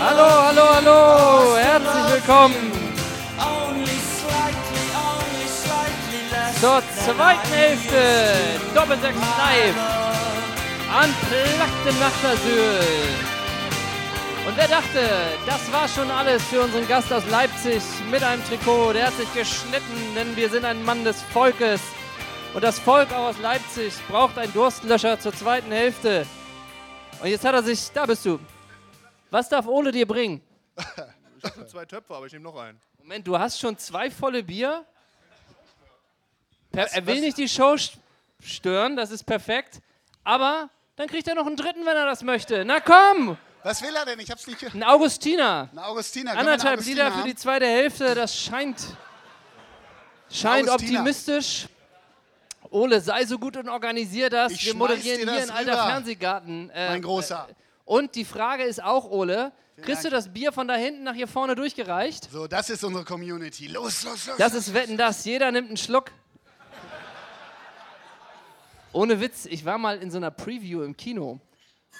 Hallo, hallo, hallo! Herzlich willkommen. Zur zweiten Hälfte. Doppelsechs Live. An Placktem Nachtasyl. Und wer dachte, das war schon alles für unseren Gast aus Leipzig mit einem Trikot, der hat sich geschnitten, denn wir sind ein Mann des Volkes. Und das Volk auch aus Leipzig braucht einen Durstlöscher zur zweiten Hälfte. Und jetzt hat er sich, da bist du. Was darf Ole dir bringen? Ich habe nur zwei Töpfe, aber ich nehme noch einen. Moment, du hast schon zwei volle Bier? Per Was- er will was- nicht die Show st- stören, das ist perfekt. Aber dann kriegt er noch einen dritten, wenn er das möchte. Na komm, Was will er denn? Ich hab's nicht gehört. ein Augustiner. Ein Augustiner. Können Anderthalb Augustiner Liter für haben? die zweite Hälfte, das scheint, scheint Augustiner. optimistisch. Ole, sei so gut und organisier das. Ich Wir moderieren hier das in alter Fernsehgarten. äh, Mein Großer. Und die Frage ist auch, Ole, kriegst du Dank. das Bier von da hinten nach hier vorne durchgereicht? So, das ist unsere Community. Los, los, los. Das ist Wetten, das. Jeder nimmt einen Schluck. Ohne Witz, ich war mal in so einer Preview im Kino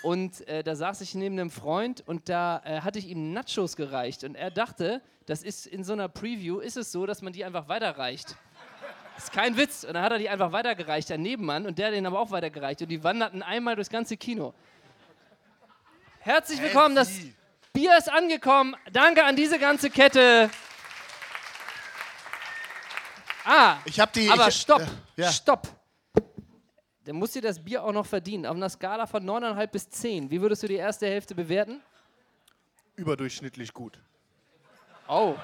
und äh, da saß ich neben einem Freund und da äh, hatte ich ihm Nachos gereicht und er dachte, das ist in so einer Preview ist es so, dass man die einfach weiterreicht. Ist kein Witz. Und dann hat er die einfach weitergereicht, der Nebenmann, und der hat den aber auch weitergereicht. Und die wanderten einmal durchs ganze Kino. Herzlich willkommen, das? Bier ist angekommen. Danke an diese ganze Kette. Ah, Ich hab die. aber ich, stopp, Ja. stopp. Dann muss dir das Bier auch noch verdienen. Auf einer Skala von 9,5 bis 10. Wie würdest du die erste Hälfte bewerten? Überdurchschnittlich gut. Oh.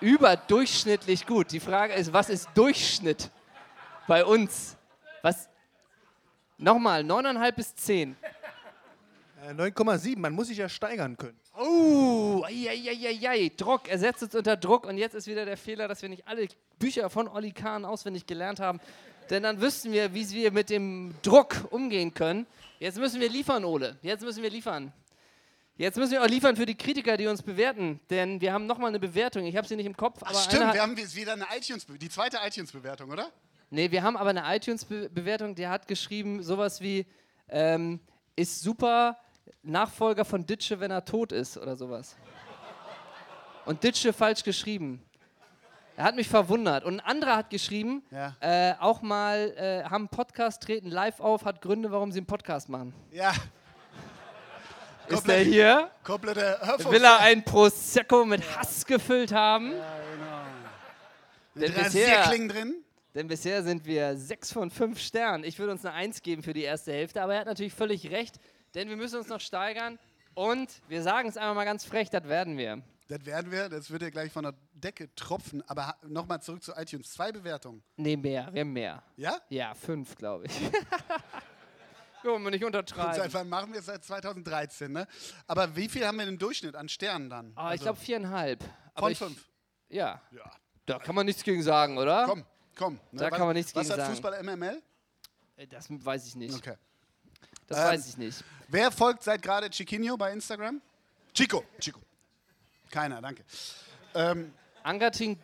Überdurchschnittlich gut. Die Frage ist, was ist Durchschnitt bei uns? Was? Nochmal, 9,5 bis 10. Äh, 9,7, man muss sich ja steigern können. Oh, eieieiei. Druck, er setzt uns unter Druck und jetzt ist wieder der Fehler, dass wir nicht alle Bücher von Olli Kahn auswendig gelernt haben. Denn dann wüssten wir, wie wir mit dem Druck umgehen können. Jetzt müssen wir liefern, Ole. Jetzt müssen wir liefern. Jetzt müssen wir auch liefern für die Kritiker, die uns bewerten. Denn wir haben nochmal eine Bewertung. Ich habe sie nicht im Kopf. Ach, stimmt, wir haben wieder eine iTunes, die zweite iTunes-Bewertung, oder? nee, wir haben aber eine iTunes-Bewertung, der hat geschrieben sowas wie, ähm, ist super Nachfolger von Ditsche, wenn er tot ist oder sowas. Und Ditsche falsch geschrieben. Er hat mich verwundert. Und ein anderer hat geschrieben, Ja. äh, auch mal äh, haben einen Podcast, treten live auf, hat Gründe, warum sie einen Podcast machen. Ja. Ist der hier? Komplette Hörfunk. Will er ein Prosecco mit Hass gefüllt haben? Denn bisher, Rasierklingen drin. denn bisher sind wir 6 von 5 Sternen. Ich würde uns eine 1 geben für die erste Hälfte, aber er hat natürlich völlig recht, denn wir müssen uns noch steigern. Und wir sagen es einmal mal ganz frech, das werden wir. Das werden wir, das wird ja gleich von der Decke tropfen. Aber nochmal zurück zu iTunes. Zwei Bewertungen. Nee, mehr, wir haben mehr. Ja? Ja, 5, glaube ich. Wollen wir nicht seit untertreiben. wann machen wir es? Seit 2013, ne? Aber wie viel haben wir den Durchschnitt an Sternen dann? Ah, ich Also, glaube viereinhalb. Von ich, fünf. Ja, Ja. da kann man nichts gegen sagen, oder? Komm, komm. Ne? Da was, kann man nichts was gegen hat sagen. Fußball MML? Äh, Das weiß ich nicht. Okay. Das Ähm, weiß ich nicht. Wer folgt seit gerade Chiquinho bei Instagram? Chico. Chico. Keiner, danke. Ähm, Angatin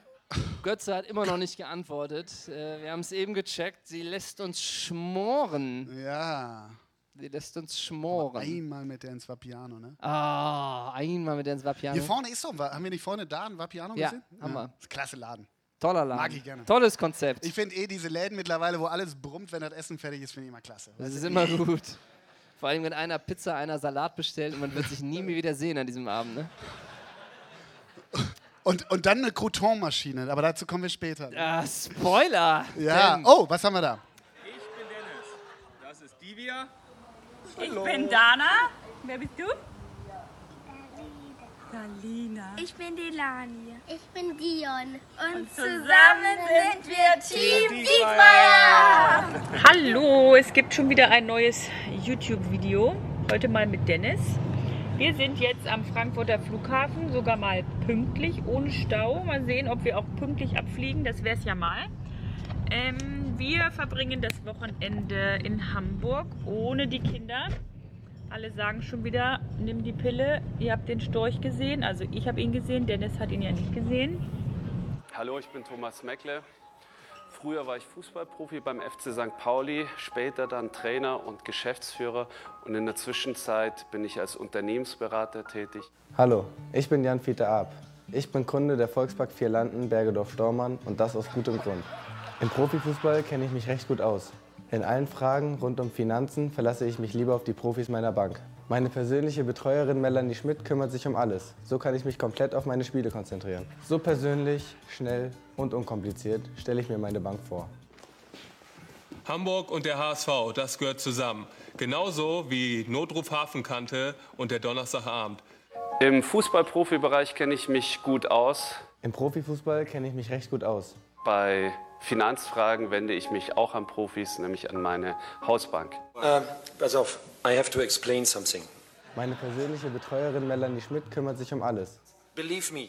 Götze hat immer noch nicht geantwortet. Äh, wir haben es eben gecheckt. Sie lässt uns schmoren. ja. Sie lässt uns schmoren. Einmal mit der ins Vapiano, ne? Ah, einmal mit der ins Hier Vapiano. vorne ist Va- haben wir nicht vorne da ein Vapiano Ja, gesehen? haben wir. Ist Klasse Laden. Toller Laden. Mag ich gerne. Tolles Konzept. Ich finde eh diese Läden mittlerweile, wo alles brummt, wenn das Essen fertig ist, finde ich immer klasse. das ist immer gut. Vor allem, wenn einer Pizza, einer Salat bestellt und man wird sich nie mehr wieder sehen an diesem Abend. Ne? Und, und dann eine Crouton-Maschine, aber dazu kommen wir später. Ah, Spoiler! Ja. Denn- Oh, was haben wir da? Ich bin Dennis. Das ist Divya. Ich bin Dana. Wer bist du? Dalina. Ich bin Delani. Ich bin Dion. Und, zusammen sind wir Team Dietmeier. Hallo, es gibt schon wieder ein neues YouTube-Video. Heute mal mit Dennis. Wir sind jetzt am Frankfurter Flughafen, sogar mal pünktlich, ohne Stau. Mal sehen, ob wir auch pünktlich abfliegen. Das wäre es ja mal. Ähm, wir verbringen das Wochenende in Hamburg ohne die Kinder. Alle sagen schon wieder, nimm die Pille. Ihr habt den Storch gesehen. Also ich habe ihn gesehen, Dennis hat ihn ja nicht gesehen. Hallo, ich bin Thomas Meckle Früher war ich Fußballprofi beim FC St. Pauli, später dann Trainer und Geschäftsführer und in der Zwischenzeit bin ich als Unternehmensberater tätig. Hallo, ich bin Jan Peter Ab. Ich bin Kunde der Volkspark Vierlanden Bergedorf-Stormann und das aus gutem Grund. Im Profifußball kenne ich mich recht gut aus. In allen Fragen rund um Finanzen verlasse ich mich lieber auf die Profis meiner Bank. Meine persönliche Betreuerin Melanie Schmidt kümmert sich um alles. So kann ich mich komplett auf meine Spiele konzentrieren. So persönlich, schnell und unkompliziert stelle ich mir meine Bank vor. Hamburg und der HSV, das gehört zusammen. Genauso wie Notruf Hafenkante und der Donnerstagabend. Im Fußballprofibereich kenne ich mich gut aus. Im Profifußball kenne ich mich recht gut aus. Bei Finanzfragen wende ich mich auch an Profis, nämlich an meine Hausbank. Uh, pass auf, I have to explain something. Meine persönliche Betreuerin Melanie Schmidt kümmert sich um alles. Believe me,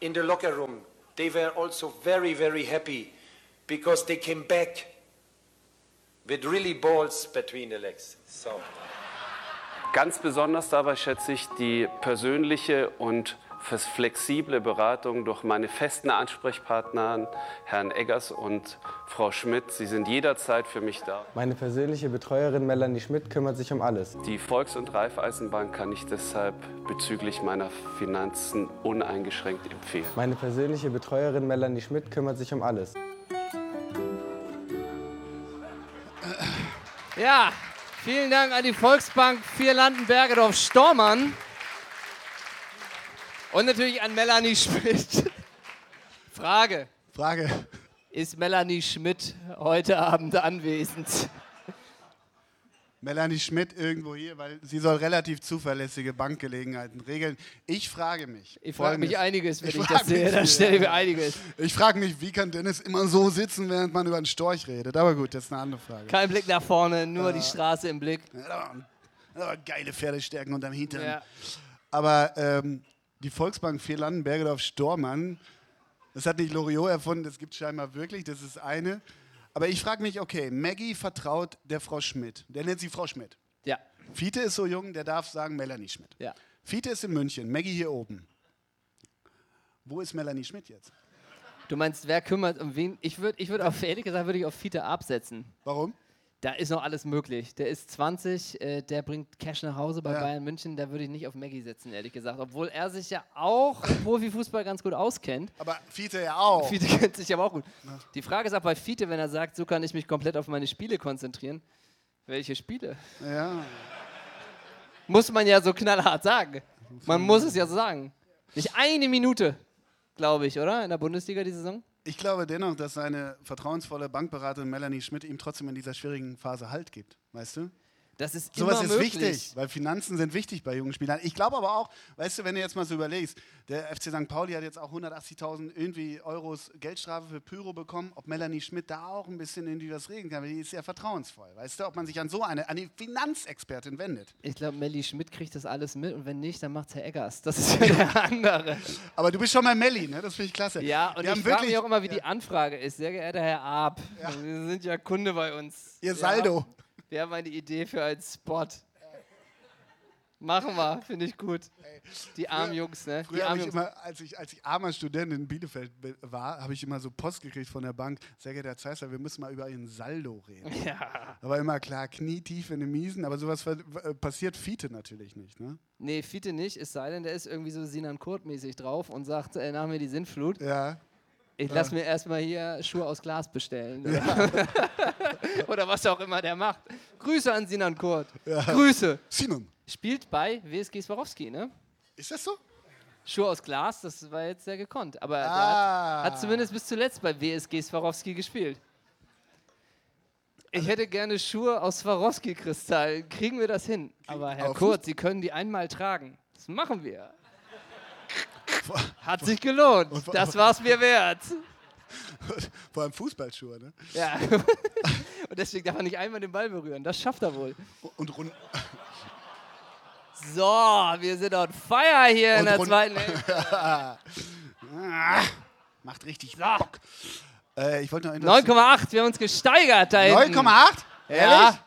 in the locker room, they were also very, very happy because they came back with really balls between the legs. So. Ganz besonders dabei schätze ich die persönliche und flexible Beratung durch meine festen Ansprechpartner, Herrn Eggers und Frau Schmidt. Sie sind jederzeit für mich da. Meine persönliche Betreuerin Melanie Schmidt kümmert sich um alles. Die Volks- und Raiffeisenbank kann ich deshalb bezüglich meiner Finanzen uneingeschränkt empfehlen. Meine persönliche Betreuerin Melanie Schmidt kümmert sich um alles. Ja, vielen Dank an die Volksbank Vierlanden Bergedorf Stormann. Und natürlich an Melanie Schmidt. Frage. Frage. Ist Melanie Schmidt heute Abend anwesend? Melanie Schmidt irgendwo hier, weil sie soll relativ zuverlässige Bankgelegenheiten regeln. Ich frage mich. Ich frage mich einiges, wenn ich, frag das sehe. Da stelle ich mir einiges. Ich frage mich, wie kann Dennis immer so sitzen, während man über einen Storch redet? Aber gut, das ist eine andere Frage. Kein Blick nach vorne, nur die Straße im Blick. Ja, aber geile Pferdestärken unterm Hintern. Ja. Aber ähm, die Volksbank Vierlanden, Bergedorf, Stormann, das hat nicht Loriot erfunden, das gibt es scheinbar wirklich, das ist eine. Aber ich frage mich, okay, Maggie vertraut der Frau Schmidt. Der nennt sie Frau Schmidt. Ja, Fiete ist so jung, der darf sagen Melanie Schmidt. ja. Fiete ist in München, Maggie hier oben. Wo ist Melanie Schmidt jetzt? Du meinst, wer kümmert um wen? Ich würde, ich würd auf, ehrlich gesagt, würde ich auf Fiete absetzen. Warum? Da ist noch alles möglich. Der ist 20, äh, der bringt Cash nach Hause bei Ja. Bayern München. Da würde ich nicht auf Maggie setzen, ehrlich gesagt. Obwohl er sich ja auch im Profifußball ganz gut auskennt. Aber Fiete ja auch. Fiete kennt sich aber auch gut. Die Frage ist auch bei Fiete, wenn er sagt, so kann ich mich komplett auf meine Spiele konzentrieren. Welche Spiele? Ja. Muss man ja so knallhart sagen. Man muss es ja so sagen. Nicht eine Minute, glaube ich, oder? In der Bundesliga die Saison? Ich glaube dennoch, dass seine vertrauensvolle Bankberaterin Melanie Schmidt ihm trotzdem in dieser schwierigen Phase Halt gibt. Weißt du? Das ist Sowas immer ist möglich. wichtig, weil Finanzen sind wichtig bei jungen Spielern. Ich glaube aber auch, weißt du, wenn du jetzt mal so überlegst, der FC St. Pauli hat jetzt auch 180.000 irgendwie Euros Geldstrafe für Pyro bekommen, ob Melanie Schmidt da auch ein bisschen irgendwie was regeln kann, weil die ist ja vertrauensvoll. Weißt du, ob man sich an so eine, an die Finanzexpertin wendet. Ich glaube, Melli Schmidt kriegt das alles mit und wenn nicht, dann macht's Herr Eggers. Das ist ja der andere. Aber du bist schon mal Melli, ne? Das finde ich klasse. Ja, und Wir haben ich frage wirklich- mich auch immer, wie die Anfrage ist. Sehr geehrter Herr Ab, Sie sind ja Kunde bei uns. Ihr Saldo. haben- Wir haben eine Idee für einen Spot. Machen wir, finde ich gut. Die armen Jungs, ne? Die Früher habe ich immer, als ich, als ich armer Student in Bielefeld war, habe ich immer so Post gekriegt von der Bank. Sehr geehrter Herr Zeissler, wir müssen mal über Ihren Saldo reden. Ja. War immer klar, knietief in den Miesen, aber sowas äh, passiert Fiete natürlich nicht. Ne? Nee, Fiete nicht, es sei denn, der ist irgendwie so Sinan Kurt-mäßig drauf und sagt, äh, nach mir die Sinnflut. Ja. Ich lass mir erstmal hier Schuhe aus Glas bestellen. Oder, oder was auch immer der macht. Grüße an Sinan Kurt. Grüße. Sinan. Spielt bei WSG Swarovski, ne? Ist das so? Schuhe aus Glas, das war jetzt sehr gekonnt. Aber Ah. der hat, hat zumindest bis zuletzt bei WSG Swarovski gespielt. Ich hätte gerne Schuhe aus Swarovski-Kristall. Kriegen wir das hin? Aber Herr aber Kurt, Sie können die einmal tragen. Das machen wir. Hat sich gelohnt. Das war's mir wert. Vor allem Fußballschuhe, ne? Ja. Und deswegen darf er nicht einmal den Ball berühren. Das schafft er wohl. Und rund. So, wir sind on fire hier in Und der rund- zweiten Hälfte. Ah, macht richtig Bock. Äh, ich wollte noch etwas- 9,8, wir haben uns gesteigert da hinten. 9,8? Ja,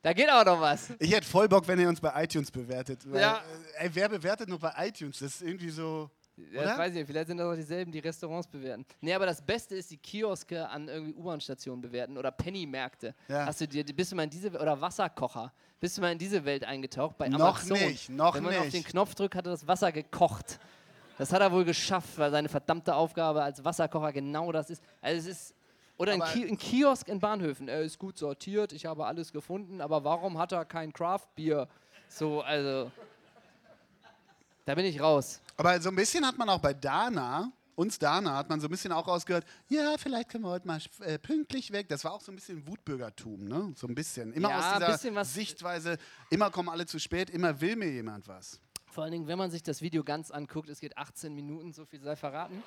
da geht auch noch was. Ich hätte voll Bock, wenn ihr uns bei iTunes bewertet. Weil, Ja. äh, ey, wer bewertet noch bei iTunes? Das ist irgendwie so. Ja, das weiß ich nicht, vielleicht sind das auch dieselben, die Restaurants bewerten. Nee, aber das Beste ist, die Kioske an irgendwie U-Bahn-Stationen bewerten oder Penny-Märkte. Ja. Hast du dir, bist du mal in diese, oder Wasserkocher, bist du mal in diese Welt eingetaucht? Bei Noch Amazon. nicht, noch Wenn man auf nicht. den Knopf drückt, hat er das Wasser gekocht. Das hat er wohl geschafft, weil seine verdammte Aufgabe als Wasserkocher genau das ist. Also es ist oder ein, Ki ein Kiosk in Bahnhöfen. Er ist gut sortiert, ich habe alles gefunden, aber warum hat er kein Craft-Bier? So, also. Da bin ich raus. Aber so ein bisschen hat man auch bei Dana, uns Dana, hat man so ein bisschen auch rausgehört, ja, vielleicht können wir heute mal äh, pünktlich weg. Das war auch so ein bisschen Wutbürgertum, ne? So ein bisschen. Immer Ja, aus dieser bisschen was- Sichtweise, immer kommen alle zu spät, immer will mir jemand was. Vor allen Dingen, wenn man sich das Video ganz anguckt, es geht 18 Minuten, so viel sei verraten.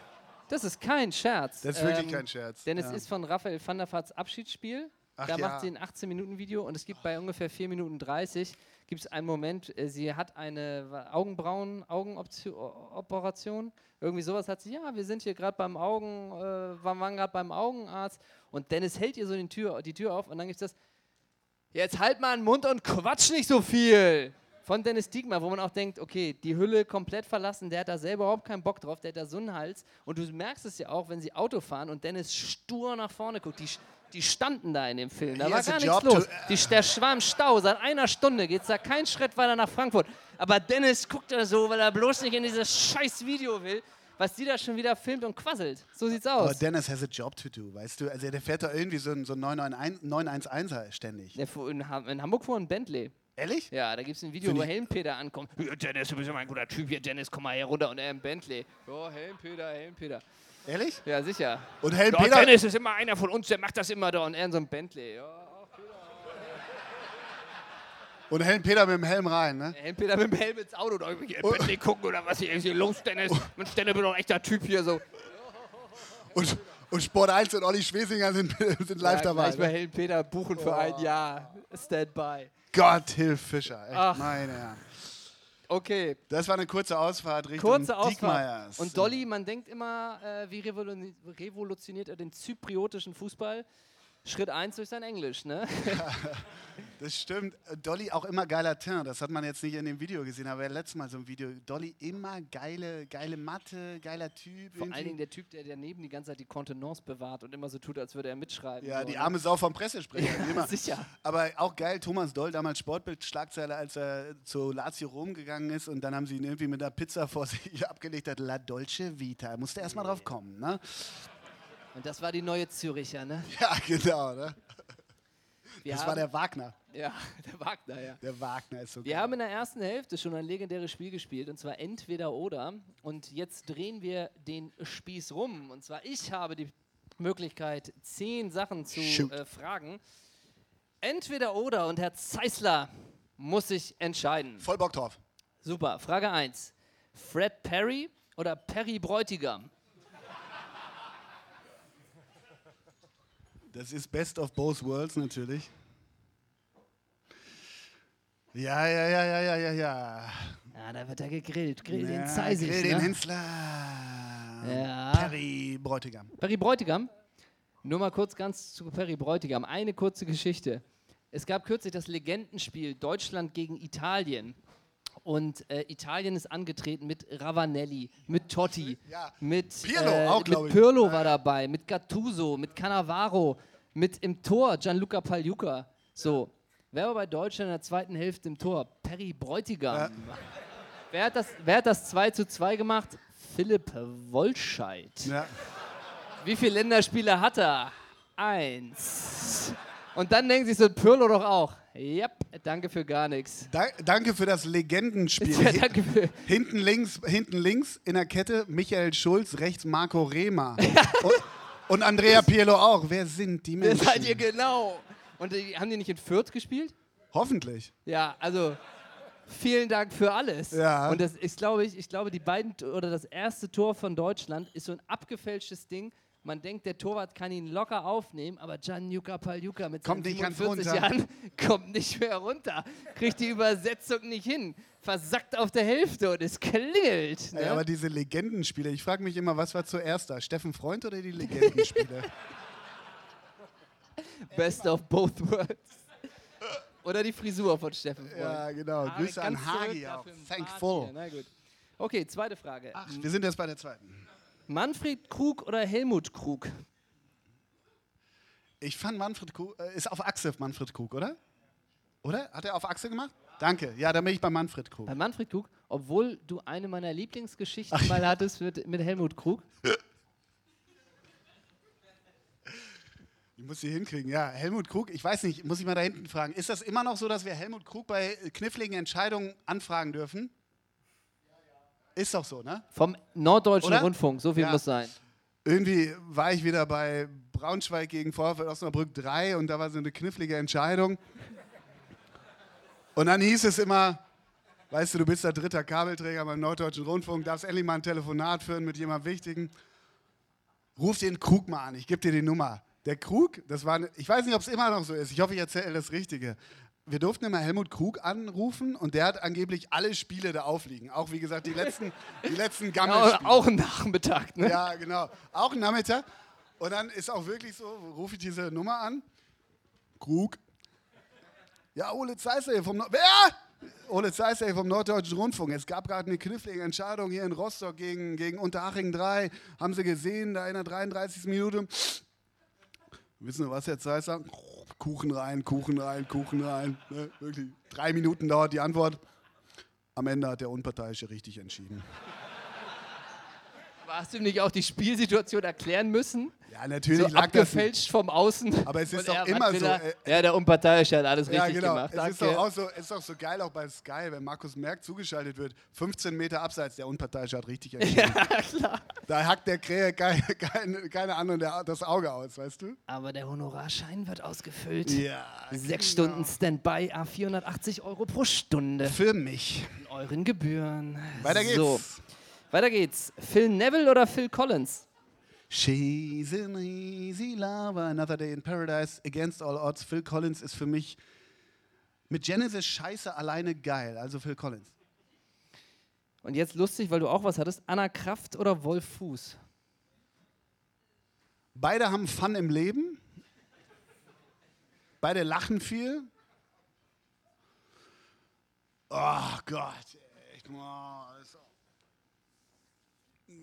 Das ist kein Scherz. Ähm, Das ist wirklich kein Scherz, Denn es ja. ist von Raphael van der Vaarts Abschiedsspiel. Ach da ja. macht sie ein 18-Minuten-Video und es gibt bei ungefähr 4 Minuten 30 gibt es einen Moment, äh, sie hat eine Wa- Augenbrauen, Augenoperation. Irgendwie sowas hat sie, ja, wir sind hier gerade beim Augen, äh, waren gerade beim Augenarzt und Dennis hält ihr so die Tür, die Tür auf und dann gibt es das, Jetzt halt mal den Mund und quatsch nicht so viel. Von Dennis Diekmar, wo man auch denkt, okay, die Hülle komplett verlassen, der hat da selber überhaupt keinen Bock drauf, der hat da so einen Hals. Und du merkst es ja auch, wenn sie Auto fahren und Dennis stur nach vorne guckt. Die, die standen da in dem Film, da war gar nichts los. to- Die, der war im Stau, seit einer Stunde geht es da keinen Schritt weiter nach Frankfurt. Aber Dennis guckt da so, weil er bloß nicht in dieses scheiß Video will, was die da schon wieder filmt und quasselt. So sieht's Aber aus. Dennis has a job to do, weißt du? Also der fährt da irgendwie so ein, so ein 991 911er ständig. Der in, Ham- in Hamburg fuhr ein Bentley. Ehrlich? Ja, da gibt es ein Video, Find wo Helmpeter ankommt. Ja, Dennis, du bist immer ein guter Typ hier, Dennis, komm mal hier runter. Und er im Bentley. Ja, Helmpeter, Helmpeter. Ehrlich? Ja, sicher. Und Helmpeter- Ja, Dennis ist immer einer von uns, der macht das immer da. Und er in so einem Bentley. Ja. Und Helm Peter mit dem Helm rein, ne? Helmpeter mit dem Helm ins Auto. Da irgendwie im Bentley gucken oder was hier ist hier los, Dennis. Mensch, Dennis, bin doch ein echter Typ hier so. Und, und Sport 1 und Olli Schwesinger sind, sind live ja, dabei. Gleich mal Ne? Helmpeter buchen für ein Jahr. Standby. Gott hilf Fischer, echt, Ach. meine Herren. Okay. Das war eine kurze Ausfahrt Richtung Kurze Ausfahrt. Und Dolly, man denkt immer, äh, wie revolu revolutioniert er den zypriotischen Fußball? Schritt 1 durch sein Englisch, ne? Das stimmt. Dolly auch immer geiler Teint. Das hat man jetzt nicht in dem Video gesehen, aber letztes Mal so ein Video. Dolly immer geile, geile Matte, geiler Typ. Vor allen irgendwie. Dingen der Typ, der daneben die ganze Zeit die Kontenance bewahrt und immer so tut, als würde er mitschreiben. Ja, so, die ne? arme Sau vom Pressesprecher. Ja, immer. sicher. Aber auch geil, Thomas Doll, damals Sportbild-Schlagzeile, als er zu Lazio Rom gegangen ist und dann haben sie ihn irgendwie mit einer Pizza vor sich abgelegt, hat La Dolce Vita. Musste erst mal drauf kommen, ne? Und das war die neue Züricher, ne? Ja, genau, ne? Wir das haben- war der Wagner. Ja, der Wagner, ja. Der Wagner ist so Wir geil. haben in der ersten Hälfte schon ein legendäres Spiel gespielt, und zwar entweder oder. Und jetzt drehen wir den Spieß rum. Und zwar ich habe die Möglichkeit, zehn Sachen zu äh, fragen. Entweder oder und Herr Zeisler muss sich entscheiden. Voll Bock drauf. Super. Frage 1. Fred Perry oder Perry Bräutigam? Das ist Best of Both Worlds natürlich. Ja, ja, ja, ja, ja, ja, ja. Ja, da wird er gegrillt. Grill den Ja, Zeisig. Grill ne? den Hensler. Ja. Perry Bräutigam. Perry Bräutigam. Nur mal kurz ganz zu Perry Bräutigam. Eine kurze Geschichte. Es gab kürzlich das Legendenspiel Deutschland gegen Italien. Und äh, Italien ist angetreten mit Ravanelli, mit Totti, Ja. mit, Pirlo äh, auch, mit. Pirlo war dabei, mit Gattuso, mit Cannavaro, mit im Tor Gianluca Pagliuca. So, wer war bei Deutschland in der zweiten Hälfte im Tor? Perry Bräutigam. Wer, hat das, wer hat das 2 zu 2 gemacht? Philipp Wollscheid. Ja. Wie viele Länderspiele hat er? Eins. Und dann denken sich so Pirlo doch auch. Yep, danke für gar nichts. Da, danke für das Legendenspiel. Ja, danke für- hinten, links, hinten links in der Kette Michael Schulz, rechts Marco Rehmer. und, und Andrea Pirlo auch. Wer sind die Wer Menschen? seid ihr genau? Und die, haben die nicht in Fürth gespielt? Hoffentlich. Ja, also vielen Dank für alles. Ja. Und das ist, glaube ich, ich glaube, die beiden oder das erste Tor von Deutschland ist so ein abgefälschtes Ding. Man denkt, der Torwart kann ihn locker aufnehmen, aber Gianluca Pagliuca mit Kommt seinen nicht ganz 47 runter. Jahren kommt nicht mehr runter. Kriegt die Übersetzung nicht hin. Versackt auf der Hälfte und es klingelt. Ne? Ey, aber diese Legendenspiele, ich frage mich immer, was war zuerst da? Steffen Freund oder die Legendenspiele? Best of both worlds. Oder die Frisur von Steffen Freund. Ja, genau. Haare Grüße an Hagi auch. Thankful. Na gut. Okay, zweite Frage. Ach, wir sind jetzt bei der zweiten. Manfred Krug oder Helmut Krug? Ich fand Manfred Krug, äh, ist auf Achse Manfred Krug, oder? Oder? Hat er auf Achse gemacht? Danke. Ja, dann bin ich bei Manfred Krug. Bei Manfred Krug, obwohl du eine meiner Lieblingsgeschichten mal hattest mit, mit Helmut Krug. Ich muss sie hinkriegen. Ja, Helmut Krug, ich weiß nicht, muss ich mal da hinten fragen. Ist das immer noch so, dass wir Helmut Krug bei kniffligen Entscheidungen anfragen dürfen? Ist doch so, ne? Vom Norddeutschen Oder? Rundfunk, so viel Ja. muss sein. Irgendwie war ich wieder bei Braunschweig gegen VfL Osnabrück 3 und da war so eine knifflige Entscheidung. Und dann hieß es immer, weißt du, du bist der dritte Kabelträger beim Norddeutschen Rundfunk, darfst endlich mal ein Telefonat führen mit jemandem Wichtigen. Ruf den Krug mal an, ich gebe dir die Nummer. Der Krug, das war, ich weiß nicht, ob es immer noch so ist, ich hoffe, ich erzähle das Richtige. Wir durften immer Helmut Krug anrufen und der hat angeblich alle Spiele da aufliegen. Auch wie gesagt, die letzten, die letzten Ja, Gammelspiele. auch ein Nachmittag, ne? Ja, genau. Auch ein Nachmittag. Und dann ist auch wirklich so, rufe ich diese Nummer an. Krug. Ja, Ole Zeisser hier vom Nord Wer? Ole Zeisser hier vom Norddeutschen Rundfunk. Es gab gerade eine knifflige Entscheidung hier in Rostock gegen, gegen Unterhaching 3. Haben Sie gesehen, da in der 33. Minute. Wissen Sie was, Herr Zeisser? Kuchen rein, Kuchen rein, Kuchen rein. Ne? Wirklich. Drei Minuten dauert die Antwort. Am Ende hat der Unparteiische richtig entschieden. Hast du nicht auch die Spielsituation erklären müssen? Ja, natürlich so lag das abgefälscht vom Außen. Aber es ist doch er, immer so, äh, ja, der Unparteiische hat alles Ja, richtig genau. gemacht. Es ist doch auch so, es ist auch so geil, auch bei Sky, wenn Markus Merck zugeschaltet wird. 15 Meter abseits, der Unparteiische hat richtig entschieden. ja, klar. Da hackt der Krähe keine, keine, keine anderen der, das Auge aus, weißt du? Aber der Honorarschein wird ausgefüllt. Ja, Sechs genau. Stunden Standby, a 480 Euro pro Stunde. Für mich. In euren Gebühren. Weiter geht's. So, weiter geht's. Phil Neville oder Phil Collins? She's an easy lover, another day in paradise, against all odds. Phil Collins ist für mich mit Genesis scheiße alleine geil, also Phil Collins. Und jetzt lustig, weil du auch was hattest. Anna Kraft oder Wolf Fuß? Beide haben Fun im Leben. Beide lachen viel. Oh Gott. Echt. Oh,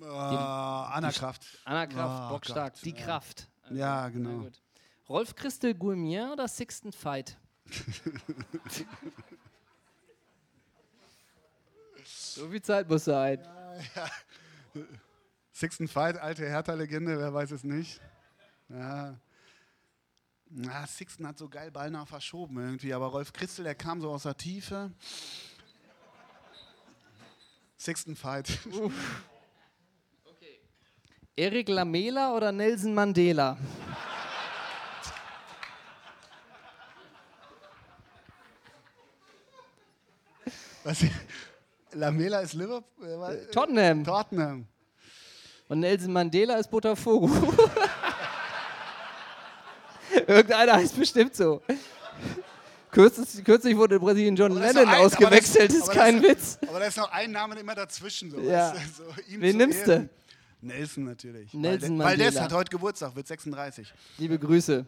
ist- Oh, Anna Kraft. Anna Kraft, Oh bockstark. Gott, Die ja. Kraft. Ja, Na genau. Rolf Christel Gourmier oder Sixten Fight? so viel Zeit muss sein. Sixten Fight, alte Hertha-Legende, wer weiß es nicht. Ja. Na, Sixten hat so geil beinahe verschoben irgendwie, aber Rolf Christel, der kam so aus der Tiefe. Sixten Fight. Erik Lamela oder Nelson Mandela? Was? Lamela ist Liverpool? äh? Tottenham. Tottenham. Und Nelson Mandela ist Botafogo. Irgendeiner heißt bestimmt so. Kürzlich, kürzlich wurde in Brasilien John Lennon ein- ausgewechselt, aber ist das- kein aber Witz. Das, aber da ist noch ein Name immer dazwischen. So, Ja. so, Wen nimmst du? Nelson natürlich. Nelson der Mandela. hat heute Geburtstag, wird 36. Liebe Grüße.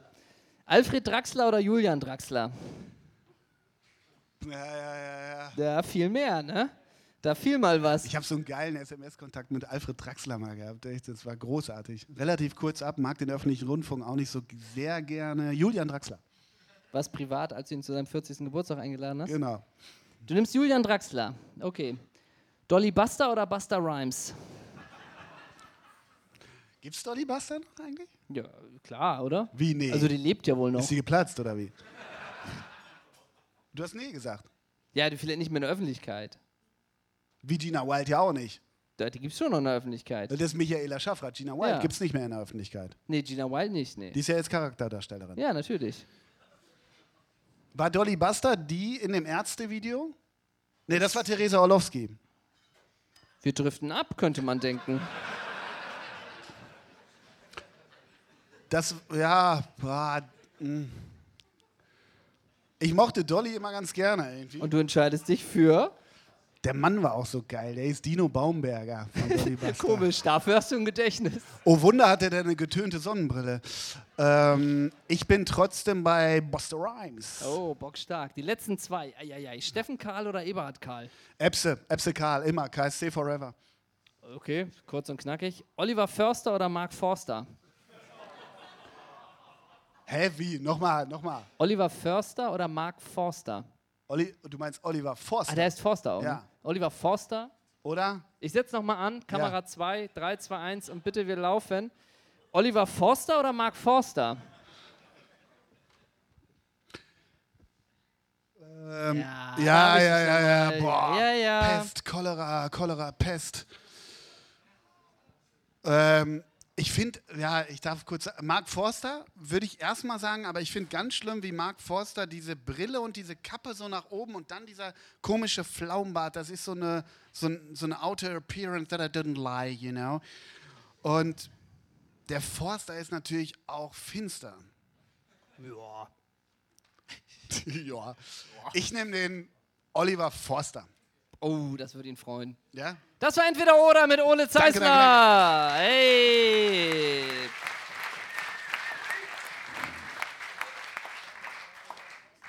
Alfred Draxler oder Julian Draxler? Ja, ja, ja, ja. Ja, viel mehr, ne? Da fiel mal was. Ich habe so einen geilen SMS-Kontakt mit Alfred Draxler mal gehabt. Echt, das war großartig. Relativ kurz ab, mag den öffentlichen Rundfunk auch nicht so sehr gerne. Julian Draxler. Was privat, als du ihn zu seinem 40. Geburtstag eingeladen hast? Genau. Du nimmst Julian Draxler. Okay. Dolly Buster oder Buster Rhymes? Gibt's Dolly Buster noch eigentlich? Ja, klar, oder? Wie nee? Also die lebt ja wohl noch. Ist sie geplatzt oder wie? Du hast nee gesagt. Ja, die vielleicht nicht mehr in der Öffentlichkeit. Wie Gina Wild ja auch nicht. Da, die gibt's schon noch in der Öffentlichkeit. Das ist Michaela Schaffrath. Gina Wild Ja. gibt's nicht mehr in der Öffentlichkeit. Nee, Gina Wild nicht, nee. Die ist ja jetzt Charakterdarstellerin. Ja, natürlich. War Dolly Buster die in dem Ärzte-Video? Nee, das war Theresa Orlowski. Wir driften ab, könnte man denken. Das, ja, boah, mh. ich mochte Dolly immer ganz gerne irgendwie. Und du entscheidest dich für Der Mann war auch so geil. Der ist Dino Baumberger von Dolly. Komisch, dafür hast du ein Gedächtnis. Oh Wunder, hatte der eine getönte Sonnenbrille. Ähm, ich bin trotzdem bei Buster Rhymes. Oh, bockstark. Die letzten zwei. Eieiei. Steffen Karl oder Eberhard Karl? Epse, Epse Karl, immer. KSC Forever. Okay, kurz und knackig. Oliver Förster oder Mark Forster? Hä, wie? Nochmal, nochmal. Oliver Förster oder Mark Forster? Olli, du meinst Oliver Forster? Ah, der ist Forster auch. Ja. Ne? Oliver Forster. Oder? Ich setze nochmal an. Kamera 2, 3, 2, 1 und bitte wir laufen. Oliver Forster oder Mark Forster? Ähm, Ja, ja, ja, ja, ja. Boah, Ja, ja. Pest, Cholera, Cholera, Pest. Ähm, ich finde, ja, ich darf kurz, Mark Forster würde ich erstmal sagen, aber ich finde ganz schlimm, wie Mark Forster diese Brille und diese Kappe so nach oben und dann dieser komische Flaumbart, das ist so eine, so, ein- so eine outer appearance that I didn't lie, you know. Und der Forster ist natürlich auch finster. Ja. ja. Ich nehme den Oliver Forster. Oh, das würde ihn freuen. Ja? Das war entweder oder mit Ole Danke, Zeissler. Hey.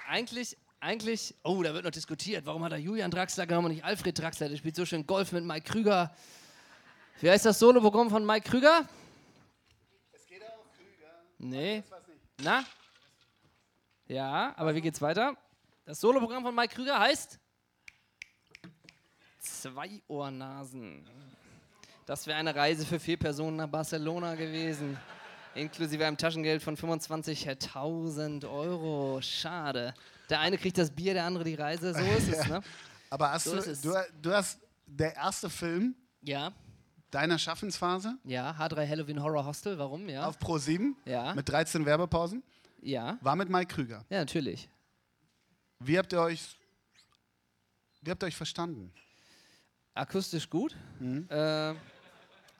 Eigentlich, eigentlich, oh, da wird noch diskutiert. Warum hat er Julian Draxler genommen und nicht Alfred Draxler? Der spielt so schön Golf mit Mike Krüger. Wie heißt das Soloprogramm von Mike Krüger? Es geht auch Krüger. Nee. Na? Ja, aber wie geht's weiter? Das Soloprogramm von Mike Krüger heißt Zwei Ohrnasen. Das wäre eine Reise für vier Personen nach Barcelona gewesen. Inklusive einem Taschengeld von 25.000 Euro. Schade. Der eine kriegt das Bier, der andere die Reise. So ist es, ne? Aber hast So du, du, du hast der erste Film Ja, deiner Schaffensphase ja. H3 Halloween Horror Hostel. Warum? Ja. auf Pro 7 Ja. mit 13 Werbepausen Ja. war mit Mike Krüger. Ja, natürlich. Wie habt ihr euch, wie habt ihr euch verstanden? Akustisch gut. Mhm. Äh,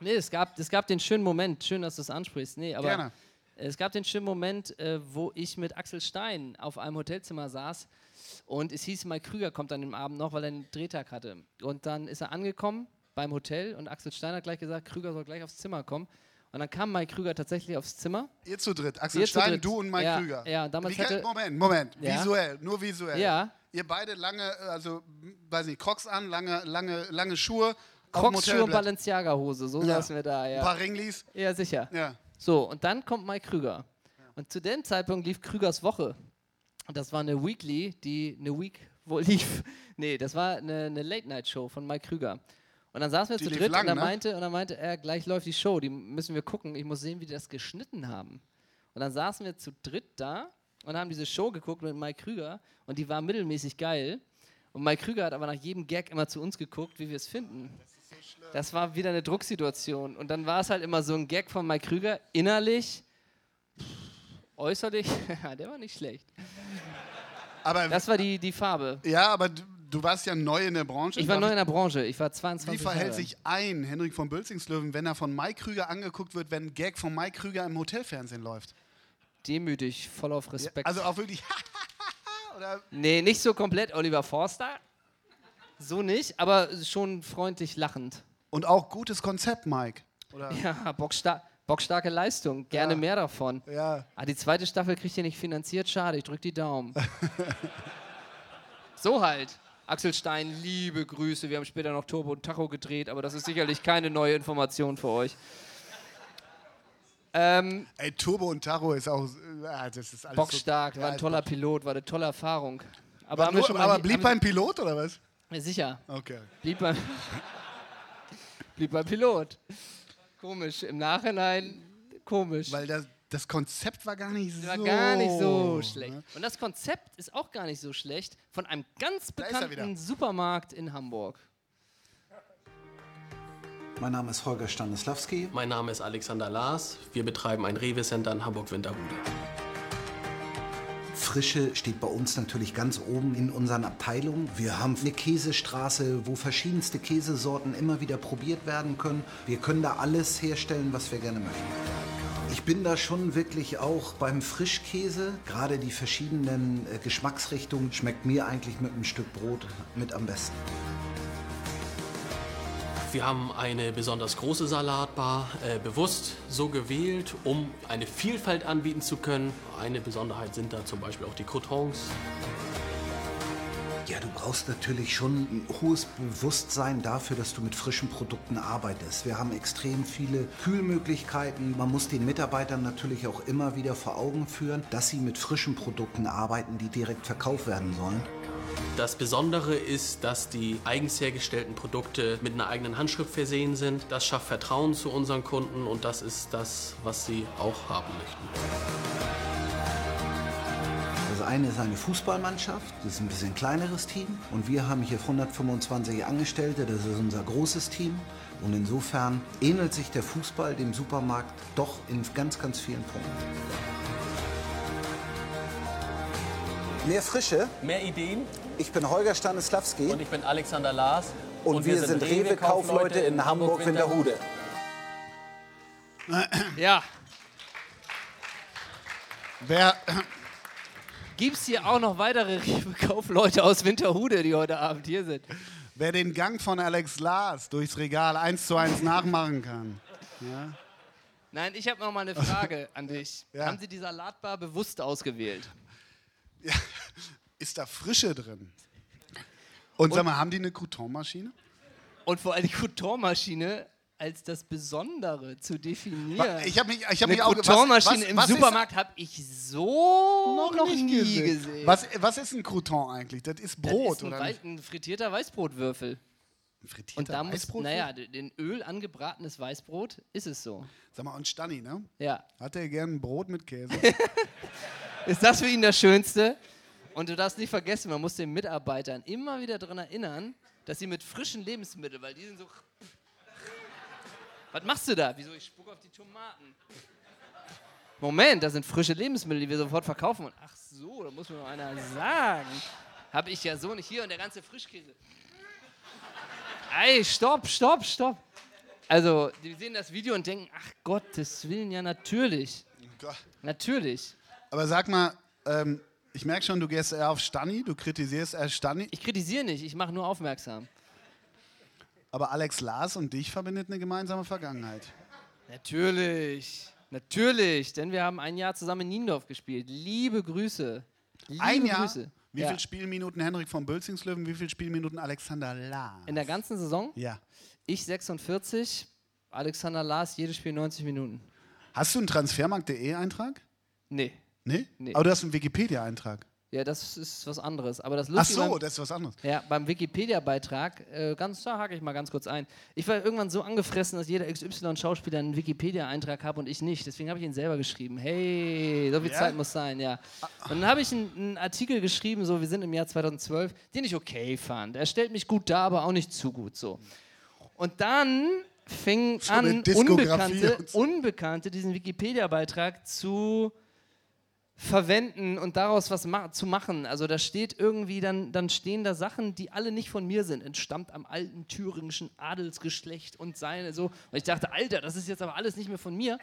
nee, es gab, es gab den schönen Moment, schön, dass du es ansprichst. Nee, aber Gerne. es gab den schönen Moment, äh, wo ich mit Axel Stein auf einem Hotelzimmer saß und es hieß, Mike Krüger kommt an dem Abend noch, weil er einen Drehtag hatte. Und dann ist er angekommen beim Hotel und Axel Stein hat gleich gesagt, Krüger soll gleich aufs Zimmer kommen. Und dann kam Mike Krüger tatsächlich aufs Zimmer. Ihr zu dritt, Axel zu Stein, dritt. du und Mike Ja, Krüger. ja, damals Wie, hatte- Moment, Moment, Ja. visuell, nur visuell. Ja. Ihr beide lange, äh, also, weiß nicht, Crocs an, lange, lange, lange Schuhe. auf dem Crocs, Schuhe und. Balenciaga-Hose, so Ja. saßen wir da, ja. Ein paar Ringlis. Ja, sicher. Ja. So, und dann kommt Mike Krüger. Und zu dem Zeitpunkt lief Krügers Woche. Und das war eine Weekly, die eine Week wohl lief. Nee, das war eine, eine Late-Night-Show von Mike Krüger. Und dann saßen wir Die zu dritt lang, und, dann ne? meinte, und dann meinte er, gleich läuft die Show, die müssen wir gucken. Ich muss sehen, wie die das geschnitten haben. Und dann saßen wir zu dritt da und haben diese Show geguckt mit Mike Krüger und die war mittelmäßig geil. Und Mike Krüger hat aber nach jedem Gag immer zu uns geguckt, wie wir es finden. Das war wieder eine Drucksituation. Und dann war es halt immer so ein Gag von Mike Krüger. Innerlich, pff, äußerlich, der war nicht schlecht. Aber, Das war die, die Farbe. ja, aber du, warst ja neu in der Branche. Ich war neu in der Branche. Ich war 22 Wie verhält Jahre. sich ein Henrik von Bülzingslöwen, wenn er von Mike Krüger angeguckt wird, wenn ein Gag von Mike Krüger im Hotelfernsehen läuft? Demütig, voll auf Respekt. Also auch wirklich. Oder nee, nicht so komplett Oliver Forster. So nicht, aber schon freundlich lachend. und auch gutes Konzept, Mike. Oder? Ja, bockstar bockstarke Leistung. Gerne Ja. mehr davon. Ja. Ah, die zweite Staffel kriegt ihr nicht finanziert. Schade, ich drück die Daumen. so halt. Axel Stein, liebe Grüße. Wir haben später noch Turbo und Tacho gedreht, aber das ist sicherlich keine neue Information für euch. Ähm, Ey, Turbo und Taro ist auch. äh, das ist alles bockstark, so, war ein toller Pilot, war eine tolle Erfahrung. Aber, Aber, nur, aber blieb beim Pilot oder was? Ja, sicher. Okay. Blieb beim, blieb beim Pilot. Komisch. Im Nachhinein komisch. Weil das, das Konzept war gar nicht so. war gar nicht so schlecht. ne? Und das Konzept ist auch gar nicht so schlecht von einem ganz bekannten. Supermarkt in Hamburg. Mein Name ist Holger Stanislawski. Mein Name ist Alexander Lars. Wir betreiben ein Rewe-Center in Hamburg-Winterhude. Frische steht bei uns natürlich ganz oben in unseren Abteilungen. Wir haben eine Käsestraße, wo verschiedenste Käsesorten immer wieder probiert werden können. Wir können da alles herstellen, was wir gerne möchten. Ich bin da schon wirklich auch beim Frischkäse. Gerade die verschiedenen äh, Geschmacksrichtungen schmeckt mir eigentlich mit einem Stück Brot mit am besten. Wir haben eine besonders große Salatbar äh, bewusst so gewählt, um eine Vielfalt anbieten zu können. Eine Besonderheit sind da zum Beispiel auch die Croutons. Ja, du brauchst natürlich schon ein hohes Bewusstsein dafür, dass du mit frischen Produkten arbeitest. Wir haben extrem viele Kühlmöglichkeiten. Man muss den Mitarbeitern natürlich auch immer wieder vor Augen führen, dass sie mit frischen Produkten arbeiten, die direkt verkauft werden sollen. Das Besondere ist, dass die eigens hergestellten Produkte mit einer eigenen Handschrift versehen sind. Das schafft Vertrauen zu unseren Kunden und das ist das, was sie auch haben möchten. Das eine ist eine Fußballmannschaft, das ist ein bisschen kleineres Team. Und wir haben hier 125 Angestellte, das ist unser großes Team. Und insofern ähnelt sich der Fußball dem Supermarkt doch in ganz, ganz vielen Punkten. Mehr Frische. Mehr Ideen. Ich bin Holger Stanislawski. Und ich bin Alexander Lars. Und, wir, sind Rewe-Kaufleute in Hamburg-Winterhude. Ja. Wer, Gibt's hier auch noch weitere Rewe-Kaufleute aus Winterhude, die heute Abend hier sind? wer den Gang von Alex Lars durchs Regal eins zu eins nachmachen kann. Ja? Nein, ich habe noch mal eine Frage an dich. Ja. Haben Sie die Salatbar bewusst ausgewählt? Ist da Frische drin? Und, sag mal, haben die eine Crouton-Maschine? Und vor allem die Coutonmaschine als das Besondere zu definieren. Ich hab mich- ich hab Eine mich auch was- im was Supermarkt habe ich so noch, nie gesehen. Was, was ist ein Crouton eigentlich? Das ist Das Brot, ist ein, oder Wei- nicht? ein frittierter Weißbrotwürfel. frittierter Und da muss, naja, d- in Öl angebratenes Weißbrot ist es so. Sag mal, und Stanni, ne? Ja. Hat er gern ein Brot mit Käse? Ist das für ihn das Schönste? Und du darfst nicht vergessen, man muss den Mitarbeitern immer wieder daran erinnern, dass sie mit frischen Lebensmitteln, weil die sind so. Was machst du da? Wieso? Ich spuck auf die Tomaten. Moment, das sind frische Lebensmittel, die wir sofort verkaufen. Und ach so, da muss mir noch einer sagen. Habe ich ja so nicht hier und der ganze Frischkäse. Ey, stopp, stopp, stopp. Also, die sehen das Video und denken, ach Gottes Willen, ja natürlich. Natürlich. Aber sag mal, ähm, ich merke schon, du gehst eher auf Stanni, du kritisierst eher Stanni. Ich kritisiere nicht, ich mache nur aufmerksam. Aber Alex Lars und dich verbindet eine gemeinsame Vergangenheit. Natürlich, natürlich, denn wir haben ein Jahr zusammen in Niendorf gespielt. Liebe Grüße. Liebe Ein Jahr? Grüße. Wie ja. viele Spielminuten Henrik von Bülzingslöwen, wie viele Spielminuten Alexander Lars? In der ganzen Saison? Ja. Ich 46, Alexander Lars jedes Spiel 90 Minuten. Hast du einen Transfermarkt.de Eintrag? Nee. Nee? Nee. Aber du hast einen Wikipedia-Eintrag. Ja, das ist was anderes. Aber das Ach Lustige so, beim- das ist was anderes. Ja, beim Wikipedia-Beitrag, äh, ganz, da hake ich mal ganz kurz ein. Ich war irgendwann so angefressen, dass jeder XY-Schauspieler einen Wikipedia-Eintrag hat und ich nicht. Deswegen habe ich ihn selber geschrieben. Hey, so viel Ja? Zeit muss sein, ja. Und dann habe ich einen, einen Artikel geschrieben, so, wir sind im Jahr 2012, den ich okay fand. Er stellt mich gut dar, aber auch nicht zu gut, so. Und dann fing eine an, Unbekannte. Unbekannte diesen Wikipedia-Beitrag zu verwenden und daraus was ma zu machen. Also da steht irgendwie, dann, dann stehen da Sachen, die alle nicht von mir sind, entstammt am alten thüringischen Adelsgeschlecht und seine so. Und ich dachte, Alter, das ist jetzt aber alles nicht mehr von mir.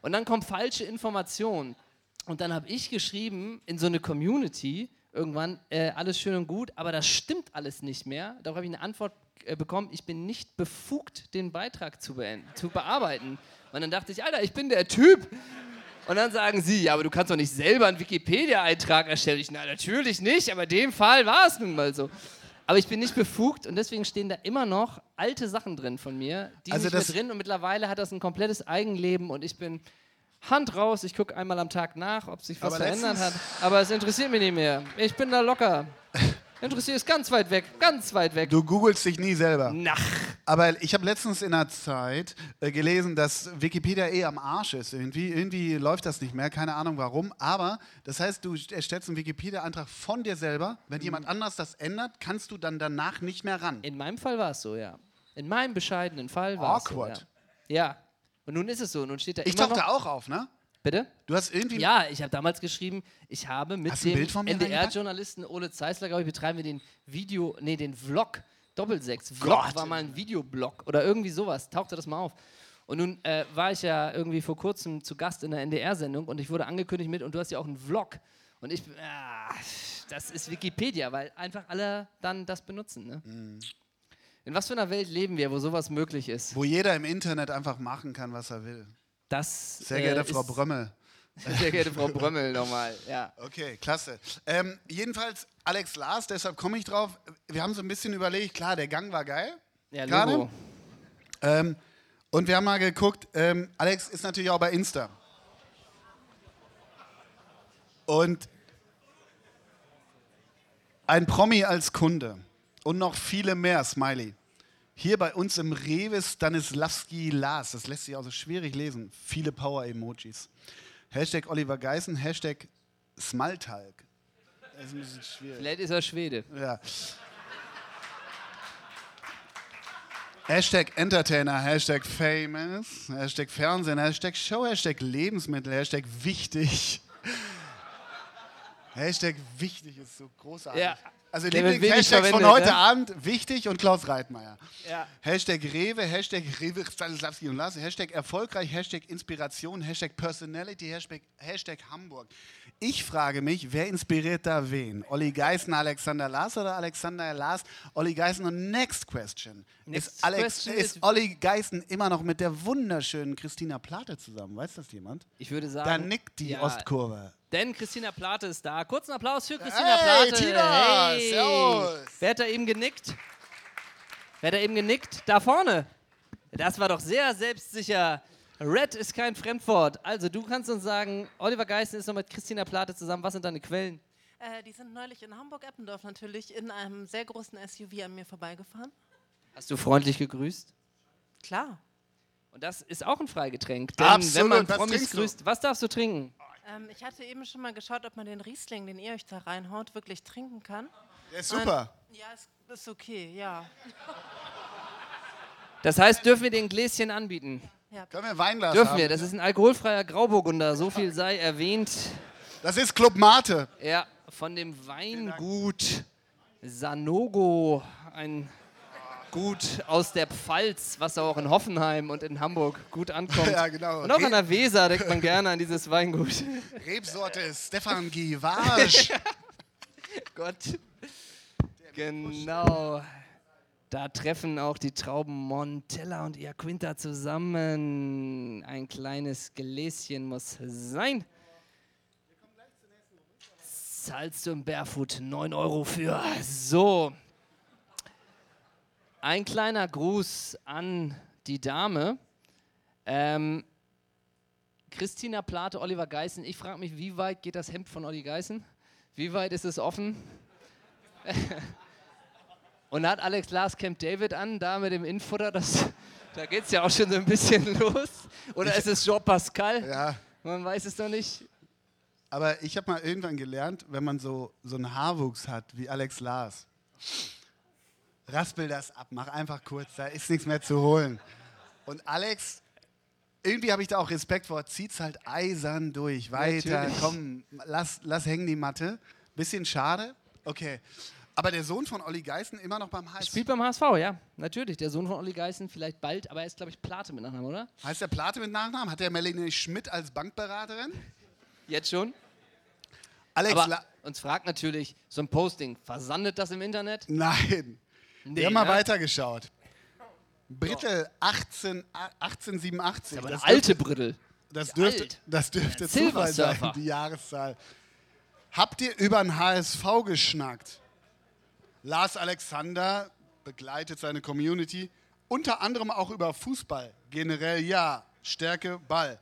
Und dann kommt falsche Information. Und dann habe ich geschrieben in so eine Community irgendwann, äh, alles schön und gut, aber das stimmt alles nicht mehr. Darauf habe ich eine Antwort äh, bekommen, ich bin nicht befugt, den Beitrag zu, zu bearbeiten. Und dann dachte ich, Alter, ich bin der Typ. Und dann sagen sie, ja, aber du kannst doch nicht selber einen Wikipedia-Eintrag erstellen. Ich, na, natürlich nicht, aber in dem Fall war es nun mal so. Aber ich bin nicht befugt und deswegen stehen da immer noch alte Sachen drin von mir, die Also nicht mehr das- drin und mittlerweile hat das ein komplettes Eigenleben und ich bin Hand raus, ich gucke einmal am Tag nach, ob sich was Aber verändert hat. Aber es interessiert mich nicht mehr. Ich bin da locker. Interessiert ist ganz weit weg, ganz weit weg. Du googelst dich nie selber. Nach. Aber ich habe letztens in der Zeit äh, gelesen, dass Wikipedia eh am Arsch ist. Irgendwie, irgendwie läuft das nicht mehr, keine Ahnung warum. Aber das heißt, du erstellst einen Wikipedia-Eintrag von dir selber. Wenn jemand anders das ändert, kannst du dann danach nicht mehr ran. In meinem Fall war es so, ja. In meinem bescheidenen Fall war es so. Awkward. Ja. ja. Und nun ist es so. Nun steht da Ich immer tauchte noch, auch auf, ne? Bitte? Du hast irgendwie. Ja, ich habe damals geschrieben, ich habe mit Hast dem? NDR-Journalisten Ole Zeisler, glaube ich, betreiben wir den Video, nee, den Vlog, Doppelsechs. Vlog Gott. war mal ein Videoblog oder irgendwie sowas, tauchte das mal auf. Und nun äh, war ich ja irgendwie vor kurzem zu Gast in der NDR-Sendung und ich wurde angekündigt mit, und du hast ja auch einen Vlog. Und ich, ah, das ist Wikipedia, weil einfach alle dann das benutzen. Ne? Mhm. In was für einer Welt leben wir, wo sowas möglich ist? Wo jeder im Internet einfach machen kann, was er will. Das, Sehr äh, geehrte Frau ist- Brömmel. Sehr geehrte Frau Brömmel nochmal, ja. Okay, klasse. Ähm, jedenfalls Alex Lars, deshalb komme ich drauf. Wir haben so ein bisschen überlegt, klar, der Gang war geil. Ja, gerade. Ähm, und wir haben mal geguckt, ähm, Alex ist natürlich auch bei Insta. Und ein Promi als Kunde und noch viele mehr, Smiley. Hier bei uns im Rewe Stanislavski Lars, das lässt sich auch so schwierig lesen. Viele Power-Emojis. Hashtag Oliver Geißen, Hashtag Smaltalk. Das ist ein bisschen schwierig. Vielleicht ist er Schwede. Ja. Hashtag Entertainer, Hashtag Famous, Hashtag Fernsehen, Hashtag Show, Hashtag Lebensmittel, Hashtag Wichtig. Hashtag Wichtig ist so großartig. Ja. Also Lieblings-Hashtags von heute ne? Abend, Wichtig und Klaus Reitmeier. Ja. Hashtag Rewe, Hashtag Rewe Stanislavski und Lars, Hashtag erfolgreich, Hashtag Inspiration, Hashtag Personality, Hashtag, Hashtag Hamburg. Ich frage mich, wer inspiriert da wen? Olli Geißen, Alexander Lars oder Alexander Lars, Olli Geißen? Und next question. Next ist, Alex, question ist is- Olli Geißen immer noch mit der wunderschönen Christina Plate zusammen? Weiß das jemand? Ich würde sagen. Da nickt die ja, Ostkurve. Denn Christina Plate ist da. Kurzen Applaus für Christina Hey, Plate. Tina, Hey. Servus. Wer hat da eben genickt? Wer hat da eben genickt? Da vorne. Das war doch sehr selbstsicher. Red ist kein Fremdwort. Also, du kannst uns sagen, Oliver Geißen ist noch mit Christina Plate zusammen. Was sind deine Quellen? Äh, die sind neulich in Hamburg-Eppendorf natürlich in einem sehr großen SUV an mir vorbeigefahren. Hast du freundlich gegrüßt? Klar. Und das ist auch ein Freigetränk. Denn Absolut. wenn man Was Promis grüßt, was darfst du trinken? Ähm, ich hatte eben schon mal geschaut, ob man den Riesling, den ihr euch da reinhaut, wirklich trinken kann. Der ist super. Und, ja, ist, ist okay, ja. Das heißt, dürfen wir den Gläschen anbieten? ja. Können wir Weinglas Dürfen haben? wir. Das ist ein alkoholfreier Grauburgunder. So viel sei erwähnt. Das ist Club Mate. Ja, von dem Weingut Sanogo. Ein Gut aus der Pfalz, was auch in Hoffenheim und in Hamburg gut ankommt. Ja, genau. Und auch Re- an der Weser denkt man gerne an dieses Weingut. Rebsorte Stefan Givage. Gott. Genau. Da treffen auch die Trauben Montella und Iaquinta zusammen. Ein kleines Gläschen muss sein. Zahlst du Barefoot 9 Euro für. So. Ein kleiner Gruß an die Dame. Ähm, Christina Plate, Oliver Geißen. Ich frage mich, wie weit geht das Hemd von Olli Geißen? Wie weit ist es offen? Und hat Alex Lars Camp David an, da mit dem Infutter, das, da geht es ja auch schon so ein bisschen los. Oder ist es Jean Pascal? Ja. Man weiß es doch nicht. Aber ich habe mal irgendwann gelernt, wenn man so, so einen Haarwuchs hat wie Alex Lars, raspel das ab, mach einfach kurz, da ist nichts mehr zu holen. Und Alex, irgendwie habe ich da auch Respekt vor, zieht's halt eisern durch, weiter, Natürlich. komm, lass, lass hängen die Matte. Bisschen schade, okay. Aber der Sohn von Olli Geißen immer noch beim HSV. Spielt beim HSV, ja. Natürlich. Der Sohn von Olli Geißen vielleicht bald, aber er ist, glaube ich, Plate mit Nachnamen, oder? Heißt der Plate mit Nachnamen? Hat der Melanie Schmidt als Bankberaterin? Jetzt schon? Alex aber La uns fragt natürlich, so ein Posting, versandet das im Internet? Nein. Nee, Wir haben mal ne? weitergeschaut. Brittel 18, 1887. aber Das alte Brittel. Das dürfte, alt. das dürfte Zufall sein, die Jahreszahl. Habt ihr über den HSV geschnackt? Lars Alexander begleitet seine Community, unter anderem auch über Fußball. Generell ja, Stärke, Ball.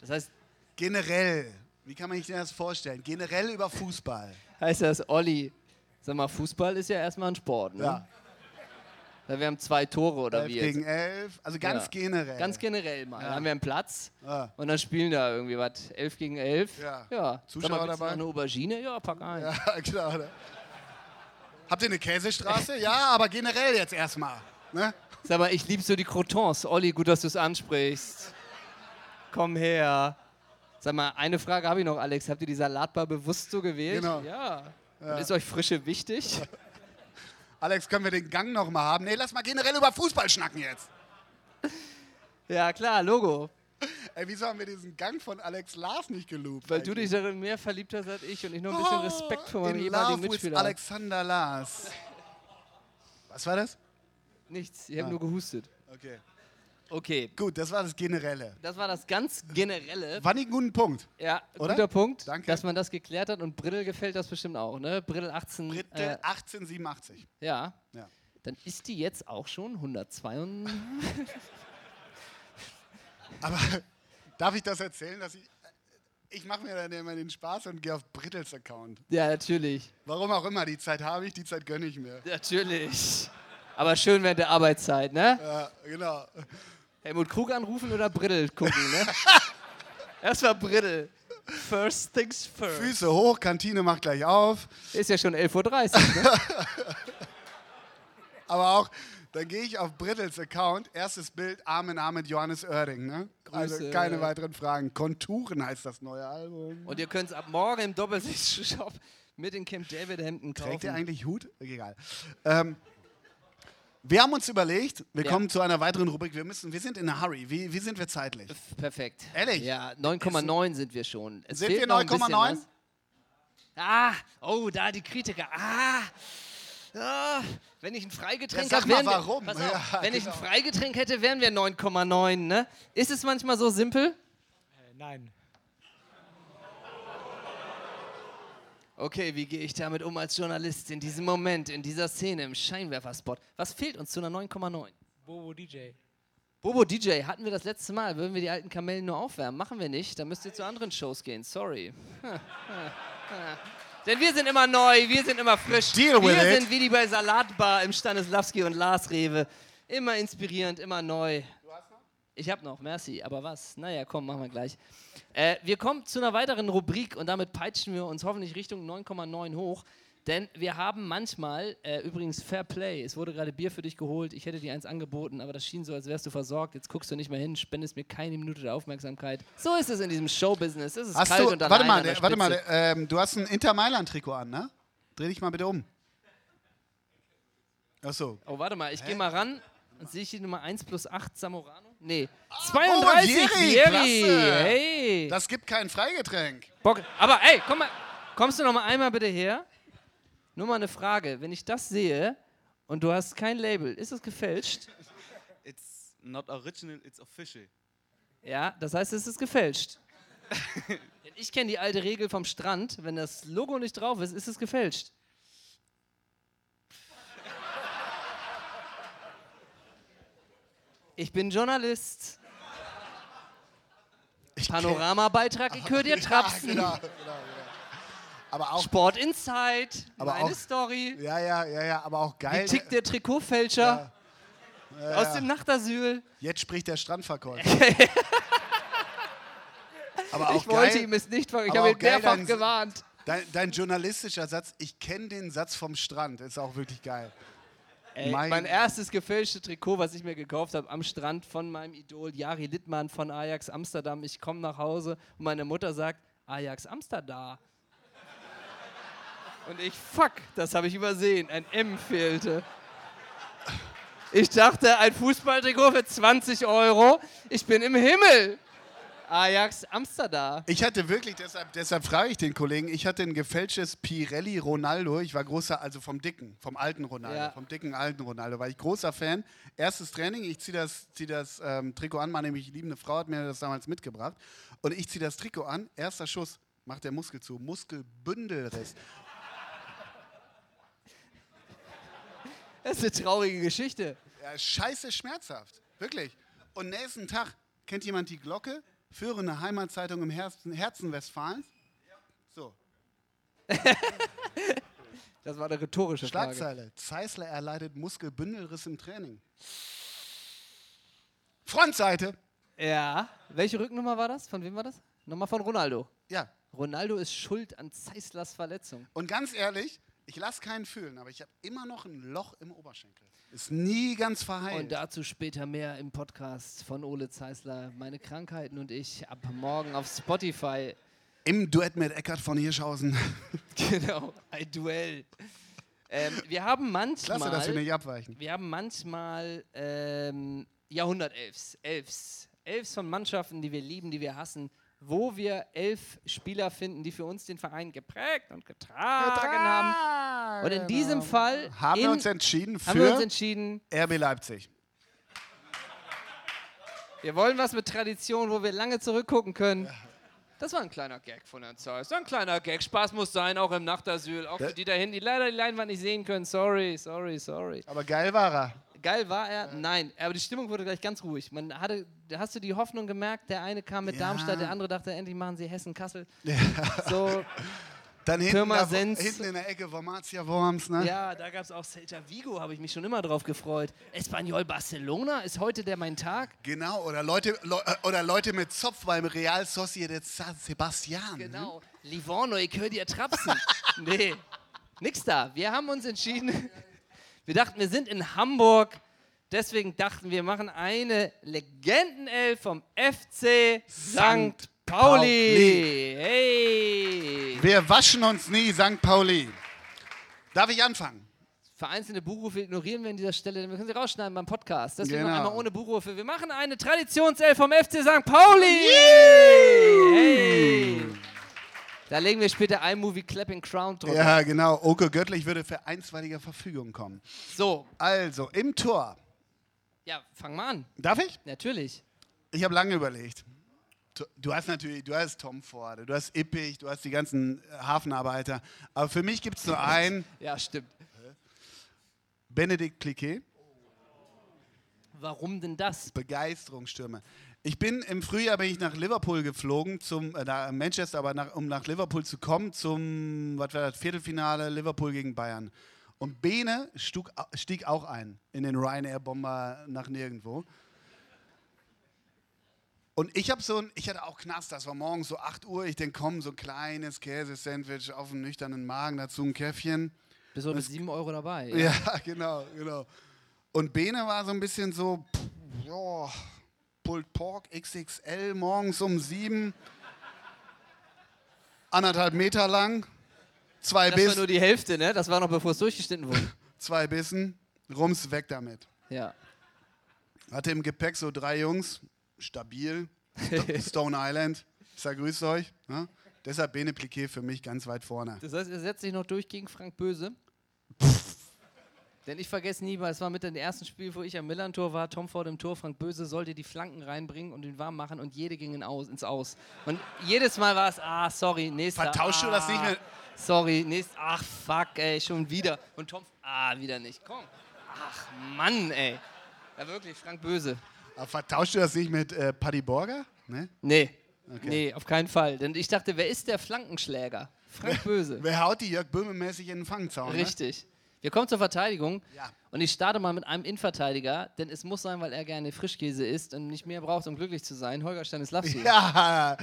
Das heißt, Generell, wie kann man sich das vorstellen? Generell über Fußball. heißt das, Olli, sag mal, Fußball ist ja erstmal ein Sport, ne? Ja. Wir haben zwei Tore oder Elf wie jetzt? gegen elf, also ganz Ja. generell. Ganz generell mal. Ja. Da haben wir einen Platz Ja. und dann spielen da irgendwie was, 11 gegen 11. Ja. ja. Zuschauer Sag mal, dabei? noch eine Aubergine? Ja, pack ein. Ja, genau. Ne? Habt ihr eine Käsestraße? Ja, aber generell jetzt erstmal. Ne? Sag mal, ich liebe so die Crotons. Olli, gut, dass du es ansprichst. Komm her. Sag mal, eine Frage habe ich noch, Alex. Habt ihr die Salatbar bewusst so gewählt? Genau. Ja. Ja. Ist euch Frische wichtig? Alex, können wir den Gang noch mal haben? Nee, lass mal generell über Fußball schnacken jetzt. ja, klar, Logo. Ey, wieso haben wir diesen Gang von Alex Lars nicht gelobt? Weil du dich darin mehr verliebt hast als ich und ich noch ein bisschen Respekt vor meinem Oh, In ehemaligen love with Mitspieler. Alexander Lars. Was war das? Nichts, ich habe Ah. nur gehustet. Okay. Okay. Gut, das war das Generelle. Das war das ganz Generelle. War nicht ein guter Punkt. Ja, Oder? guter Punkt, Danke. dass man das geklärt hat und Brittel gefällt das bestimmt auch, ne? Brittel 18. Dritte äh, 1887. ja. Ja. Dann ist die jetzt auch schon 102. Aber darf ich das erzählen, dass ich. Ich mache mir dann immer den Spaß und gehe auf Brittels Account. ja, natürlich. Warum auch immer, die Zeit habe ich, die Zeit gönne ich mir. Natürlich. Aber schön während der Arbeitszeit, ne? Ja, genau. Helmut Krug anrufen oder Brittel gucken, ne? Erstmal Brittel. First things first. Füße hoch, Kantine macht gleich auf. Ist ja schon 11.30 Uhr, ne? Aber auch, dann gehe ich auf Brittels Account, erstes Bild, Arm in Arm mit Johannes Oerding. Ne? Also Grüße. keine weiteren Fragen. Konturen heißt das neue Album. Und ihr könnt es ab morgen im Doppelsicht-Shop mit den Camp David Hemden kaufen. Trägt ihr eigentlich Hut? Egal. Ähm, wir haben uns überlegt, wir Ja. kommen zu einer weiteren Rubrik. Wir, müssen, wir sind in a hurry. Wie, wie sind wir zeitlich? Perfekt. Ehrlich? Ja, 9,9 sind wir schon. Es Sind wir noch ein bisschen 9,9? was. Ah, oh, da die Kritiker. Ah, ah wenn ich ein Freigetränk Ja, mal, wir? Pass auf, Ja, wenn ich ein genau. Freigetränk hätte, wären wir 9,9, ne? Ist es manchmal so simpel? Nein. Okay, wie gehe ich damit um als Journalist in diesem Moment, in dieser Szene, im Scheinwerferspot? Was fehlt uns zu einer 9,9? Bobo DJ. Bobo DJ hatten wir das letzte Mal. Würden wir die alten Kamellen nur aufwärmen? Machen wir nicht. Dann müsst ihr zu anderen Shows gehen. Sorry. Denn wir sind immer neu, wir sind immer frisch. Deal with wir it. sind wie die bei Salatbar im Stanislawski und Lars Rewe. Immer inspirierend, immer neu. Ich hab noch, merci. Aber was? Naja, komm, machen wir gleich. Äh, wir kommen zu einer weiteren Rubrik und damit peitschen wir uns hoffentlich Richtung 9,9 hoch. Denn wir haben manchmal, äh, übrigens Fair Play, es wurde gerade Bier für dich geholt, ich hätte dir eins angeboten, aber das schien so, als wärst du versorgt. Jetzt guckst du nicht mehr hin, spendest mir keine Minute der Aufmerksamkeit. So ist es in diesem Showbusiness. Es ist Hast kalt du, und warte mal, warte mal ähm, du hast ein Inter Mailand-Trikot an, ne? Dreh dich mal bitte um. Achso. Oh, warte mal, ich gehe mal ran und sehe ich die Nummer 1 plus 8 Zamorano? Nee, Oh, 32 Jerry, Jerry. klasse. Hey. Das gibt kein Freigetränk. Bock. Aber ey, komm mal, kommst du noch mal einmal bitte her? Nur mal eine Frage. Wenn ich das sehe und du hast kein Label, ist es gefälscht? It's not original, it's official. Ja, das heißt, es ist gefälscht. Ich kenne die alte Regel vom Strand. Wenn das Logo nicht drauf ist, ist es gefälscht. Ich bin Journalist. Panoramabeitrag, ich höre dir Ja, trapsen. genau, genau, genau. Aber auch, Sport Insight, Aber meine auch- Story. ja, ja, ja, ja, aber auch geil. Wie tickt der Trikotfälscher? Ja, Aus ja. dem Nachtasyl. Jetzt spricht der Strandverkäufer. aber auch ich wollte geil, ihm es nicht Ich habe ihn mehrfach dein- gewarnt. Dein, dein journalistischer Satz, ich kenne den Satz vom Strand, ist auch wirklich geil. Ey, Mein- mein, erstes gefälschte Trikot, was ich mir gekauft habe am Strand von meinem Idol Jari Littmann von Ajax Amsterdam. Ich komme nach Hause und meine Mutter sagt, Ajax Amsterdam. Und ich, fuck, das habe ich übersehen. Ein M fehlte. Ich dachte, ein Fußballtrikot für 20 Euro. Ich bin im Himmel. Ajax Amsterdam. Ich hatte wirklich, deshalb, deshalb frage ich den Kollegen, ich hatte ein gefälschtes Pirelli Ronaldo. Ich war großer, also vom dicken, vom alten Ronaldo, Ja. vom dicken alten Ronaldo, war ich großer Fan. Erstes Training, ich ziehe das, zieh das ähm, Trikot an, meine liebende Frau hat mir das damals mitgebracht. Und ich ziehe das Trikot an, erster Schuss, macht der Muskel zu, Muskelbündelriss. Das ist eine traurige Geschichte. Ja, scheiße schmerzhaft, wirklich. Und nächsten Tag, kennt jemand die Glocke? Führende Heimatzeitung im Herzen, Herzen Westfalens? So, Das war eine rhetorische Frage. Schlagzeile. Zeisler erleidet Muskelbündelriss im Training. Frontseite. Ja. Welche Rückennummer war das? Von wem war das? Nummer von Ronaldo. Ja. Ronaldo ist schuld an Zeislers Verletzung. Und ganz ehrlich, ich lasse keinen fühlen, aber ich habe immer noch ein Loch im Oberschenkel. Ist nie ganz verheilt. Und dazu später mehr im Podcast von Ole Zeisler. Meine Krankheiten und ich ab morgen auf Spotify. Im Duett mit Eckart von Hirschhausen. Genau, ein Duell. Ähm, wir haben manchmal. Klasse, dass wir nicht abweichen. Wir haben manchmal ähm, Jahrhundertelfs, Elfs. Elfs von Mannschaften, die wir lieben, die wir hassen. Wo wir elf Spieler finden, die für uns den Verein geprägt und getragen, haben. Und in diesem Fall Haben in, wir uns entschieden für haben wir uns entschieden, RB Leipzig. wir wollen was mit Tradition, wo wir lange zurückgucken können. Das war ein kleiner Gag von Herrn Zeus. Ein kleiner Gag. Spaß muss sein, auch im Nachtasyl. Auch für die da hinten, die leider die Leinwand nicht sehen können. Sorry, sorry, sorry. Aber geil war er. Geil war er? Nein. Aber die Stimmung wurde gleich ganz ruhig. Man hatte, hast du die Hoffnung gemerkt, der eine kam mit Ja. Darmstadt, der andere dachte, endlich machen sie Hessen-Kassel. Ja. So, Dann hinten, da, hinten in der Ecke Wormatia Worms, ne? Ja, da gab es auch Celta Vigo, habe ich mich schon immer drauf gefreut. Espanyol Barcelona ist heute der mein Tag. Genau, oder Leute, Le äh, oder Leute mit Zopf beim Real Sociedad San Sebastian. Genau. Livorno, ich höre dir trapsen. nee, nix da. Wir haben uns entschieden. Wir dachten, wir sind in Hamburg. Deswegen dachten wir, machen eine Legendenelf vom FC St. Pauli. Hey. Wir waschen uns nie, St. Pauli. Darf ich anfangen? Vereinzelte Buchrufe ignorieren wir an dieser Stelle, denn wir können sie rausschneiden beim Podcast. Deswegen noch Genau. einmal ohne Buchrufe. Wir machen eine Traditionself vom FC St. Pauli. Hey. Da legen wir später iMovie Clapping Crown drüber. Ja, genau. Oke Göttlich würde für einstweilige Verfügung kommen. So. Also, im Tor. Ja, fang mal an. Darf ich? Natürlich. Ich habe lange überlegt. Du- hast natürlich, du hast Tom Forde, du hast Ippich, du hast die ganzen äh, Hafenarbeiter. Aber für mich gibt es nur einen, Ja, stimmt. Benedikt Cliquet. Warum denn das? Begeisterungsstürme. Ich bin im Frühjahr bin ich nach Liverpool geflogen, zum äh, nach Manchester, aber nach, um nach Liverpool zu kommen, zum was war das, Viertelfinale Liverpool gegen Bayern. Und Bene stieg, stieg auch ein in den Ryanair-Bomber nach nirgendwo. Und ich habe so ein, ich hatte auch Knast, das war morgens so 8 Uhr, ich denke, komm, so ein kleines Käsesandwich auf einen nüchternen Magen, dazu ein Käffchen. Bist du mit 7 Euro dabei? Ja, genau, genau. Und Bene war so ein bisschen so, pff, ja, Pulled Pork XXL morgens um sieben, anderthalb Meter lang, zwei Das war Bissen, nur die Hälfte, ne? Das war noch bevor es durchgeschnitten wurde. zwei Bissen, rums weg damit. Ja. Hatte im Gepäck so drei Jungs, stabil, Sto- Stone Island. Ich sag, grüßt euch. Ne? Deshalb Bene Pliquet für mich ganz weit vorne. Das heißt, er setzt sich noch durch gegen Frank Böse. Denn ich vergesse nie, weil es war mit dem ersten Spiel, wo ich am Millern-Tor war, Tom Ford im Tor, Frank Böse sollte die Flanken reinbringen und ihn warm machen und jede ging in aus, ins Aus. Und jedes Mal war es, ah, sorry, nächster. Vertauschst du ah, das nicht mehr? Sorry, nächster, ach, fuck, ey, schon wieder. Und Tom, ah, wieder nicht, komm. Ach, Mann, ey. Ja, wirklich, Frank Böse. Aber vertauschst du das nicht mit äh, Paddy Borger? Ne? Nee, Okay. nee, auf keinen Fall. Denn ich dachte, wer ist der Flankenschläger? Frank Böse. Wer haut die Jörg Böhme-mäßig in den Fangzaun? Ne? Wir kommen zur Verteidigung. Ja. Und ich starte mal mit einem Innenverteidiger, denn es muss sein, weil er gerne Frischkäse isst und nicht mehr braucht, um glücklich zu sein. Holger Stanislawski. Ja,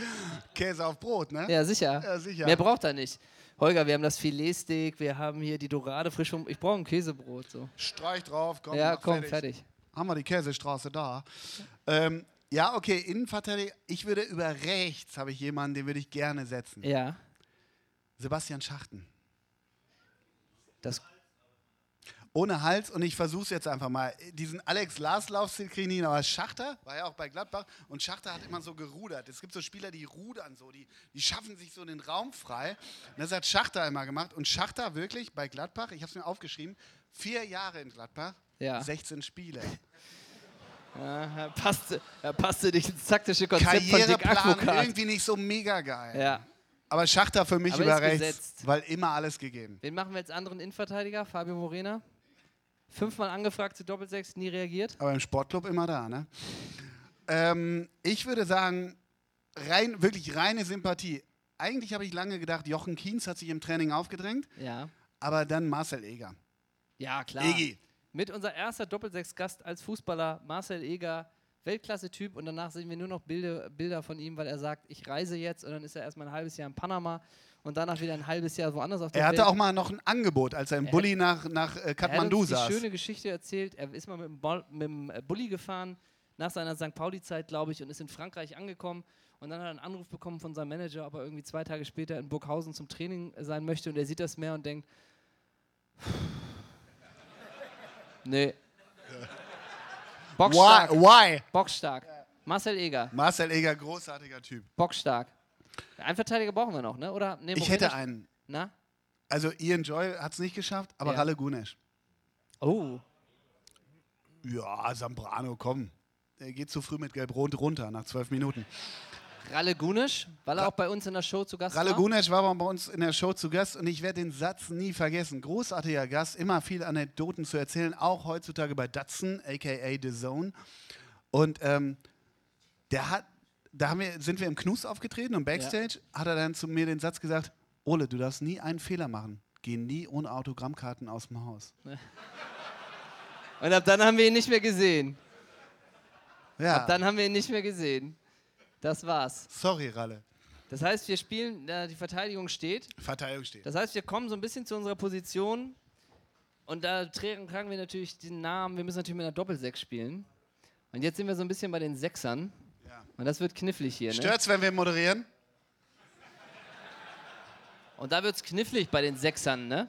Käse auf Brot, ne? Ja, sicher. Ja, sicher. Mehr braucht er nicht. Holger, wir haben das Filetsteak, wir haben hier die Dorade frisch vom. Ich brauche ein Käsebrot. So. Streich drauf, komm. ja, komm, fertig. Haben wir die Käsestraße da. Ähm, ja, okay, Innenverteidiger. Ich würde über rechts, habe ich jemanden, den würde ich gerne setzen. Ja. Sebastian Schachten. Das Ohne Hals und ich versuche es jetzt einfach mal. Diesen Alex Lars-Lauf kriege ich nicht, aber Schachter war ja auch bei Gladbach und Schachter hat immer so gerudert. Es gibt so Spieler, die rudern so, die, die schaffen sich so den Raum frei. Und das hat Schachter immer gemacht und Schachter wirklich bei Gladbach, ich habe es mir aufgeschrieben, vier Jahre in Gladbach, Ja. 16 Spiele. Ja, er passte, er passte nicht ins taktische Konzept von Dick Karriereplan irgendwie nicht so mega geil. Ja. Aber Schachter für mich Aber über rechts, gesetzt. weil immer alles gegeben. Wen machen wir als anderen Innenverteidiger? Fabio Morena. Fünfmal angefragt zu Doppelsechs, nie reagiert. Aber im Sportclub immer da, ne? Ähm, ich würde sagen, rein, wirklich reine Sympathie. Eigentlich habe ich lange gedacht, Jochen Kienz hat sich im Training aufgedrängt, Ja. aber dann Marcel Eger. Ja, klar. Egi. Mit unser erster Doppelsechs-Gast als Fußballer, Marcel Eger, Weltklasse-Typ. Und danach sehen wir nur noch Bilder, Bilder von ihm, weil er sagt, ich reise jetzt. Und dann ist er erstmal ein halbes Jahr in Panama und danach wieder ein halbes Jahr woanders auf der Er hatte Welt. auch mal noch ein Angebot, als er im Er Bulli nach, nach äh, Er hat Kathmandu saß. schöne Geschichte erzählt. Er ist mal mit dem, mit dem äh, Bulli gefahren, nach seiner St. Pauli-Zeit, glaube ich, und ist in Frankreich angekommen. Und dann hat er einen Anruf bekommen von seinem Manager, ob er irgendwie zwei Tage später in Burghausen zum Training sein möchte. Und er sieht das mehr und denkt, nee. Bockstark. Why? Why? Bockstark. Marcel Eger. Marcel Eger, großartiger Typ. Bockstark. Einen Verteidiger brauchen wir noch, ne? Oder? Nee, Ich hätte einen. Na? Also Ian Joy hat es nicht geschafft, aber Ja. Ralle Gunesch. Oh. Ja, Zambrano, komm. Er geht zu früh mit Gelb-Rot runter nach zwölf Minuten. Ralle Gunisch, weil er auch bei uns in der Show zu Gast Ralle war. Gunesch war bei uns in der Show zu Gast und ich werde den Satz nie vergessen. Großartiger Gast, immer viele Anekdoten zu erzählen, auch heutzutage bei Datsun, aka The Zone. Und ähm, der hat, da haben wir, sind wir im Knus aufgetreten und Backstage hat er dann zu mir den Satz gesagt: Ole, du darfst nie einen Fehler machen. Geh nie ohne Autogrammkarten aus dem Haus. Und ab dann haben wir ihn nicht mehr gesehen. Ja. Ab dann haben wir ihn nicht mehr gesehen. Das war's. Sorry, Ralle. Das heißt, wir spielen, äh, die Verteidigung steht. Verteidigung steht. Das heißt, wir kommen so ein bisschen zu unserer Position. Und da tragen, tragen wir natürlich den Namen. Wir müssen natürlich mit einer Doppelsechs spielen. Und jetzt sind wir so ein bisschen bei den Sechsern. Und das wird knifflig hier. Ne? Stört's, wenn wir moderieren? Und da wird's knifflig bei den Sechsern, ne?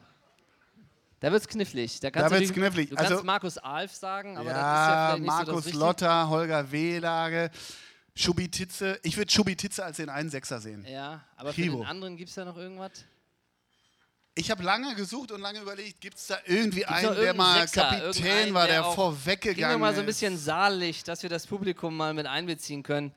Da wird's knifflig. Da, kannst Da du wird's natürlich- knifflig. Du kannst Also- Markus Alf sagen, aber ja, das ist ja nicht so Markus Richtige. Lotter, Holger Wehlage, Schubititze. Ich würde Schubititze als den einen Sechser sehen. Ja, aber für Chibo. den anderen gibt es da noch irgendwas? Ich habe lange gesucht und lange überlegt, gibt es da irgendwie Gibt's einen, der mal Sechser, Kapitän war, der, mir vorweggegangen mal so ein ist? bisschen Saallicht, dass wir das Publikum mal mit einbeziehen können.